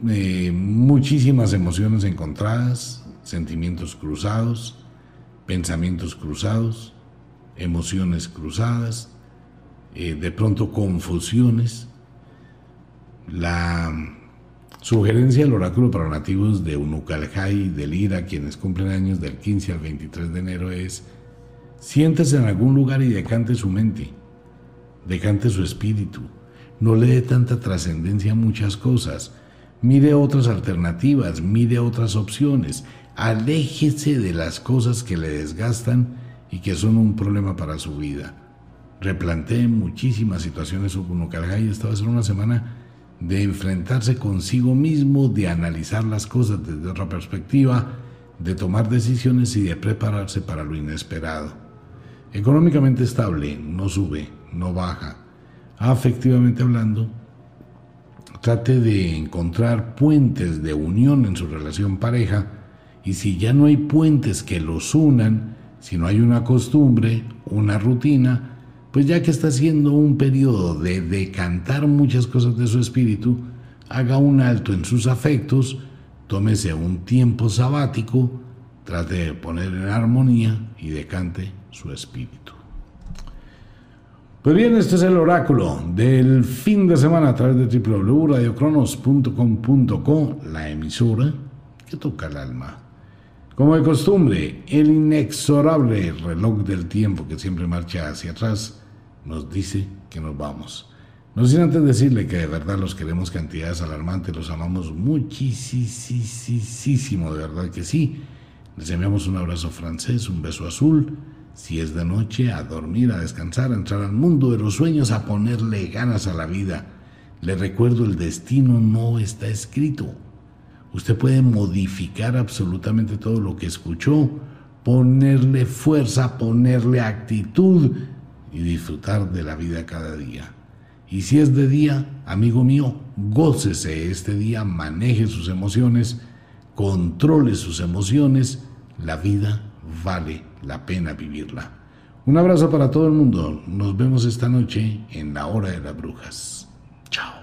de muchísimas emociones encontradas, sentimientos cruzados, pensamientos cruzados, emociones cruzadas, eh, de pronto confusiones. La sugerencia del oráculo para nativos de Unucalhai de Lira, quienes cumplen años del 15 al 23 de enero, es Siéntese en algún lugar y decante su mente, decante su espíritu. No le dé tanta trascendencia a muchas cosas. Mire otras alternativas, mire otras opciones. Aléjese de las cosas que le desgastan y que son un problema para su vida. Replantee muchísimas situaciones y Esta va a ser una semana de enfrentarse consigo mismo, de analizar las cosas desde otra perspectiva, de tomar decisiones y de prepararse para lo inesperado. Económicamente estable, no sube, no baja. Afectivamente hablando, trate de encontrar puentes de unión en su relación pareja y si ya no hay puentes que los unan, si no hay una costumbre, una rutina, pues ya que está haciendo un periodo de decantar muchas cosas de su espíritu, haga un alto en sus afectos, tómese un tiempo sabático, trate de poner en armonía y decante su espíritu. Pues bien, este es el oráculo del fin de semana a través de www.radiocronos.com.co, la emisora que toca el alma. Como de costumbre, el inexorable reloj del tiempo que siempre marcha hacia atrás nos dice que nos vamos. No sin antes decirle que de verdad los queremos cantidades alarmantes, los amamos muchísimo, de verdad que sí. Les enviamos un abrazo francés, un beso azul si es de noche, a dormir, a descansar, a entrar al mundo de los sueños, a ponerle ganas a la vida. Le recuerdo, el destino no está escrito. Usted puede modificar absolutamente todo lo que escuchó, ponerle fuerza, ponerle actitud y disfrutar de la vida cada día. Y si es de día, amigo mío, gócese este día, maneje sus emociones, controle sus emociones, la vida vale la pena vivirla. Un abrazo para todo el mundo. Nos vemos esta noche en la hora de las brujas. Chao.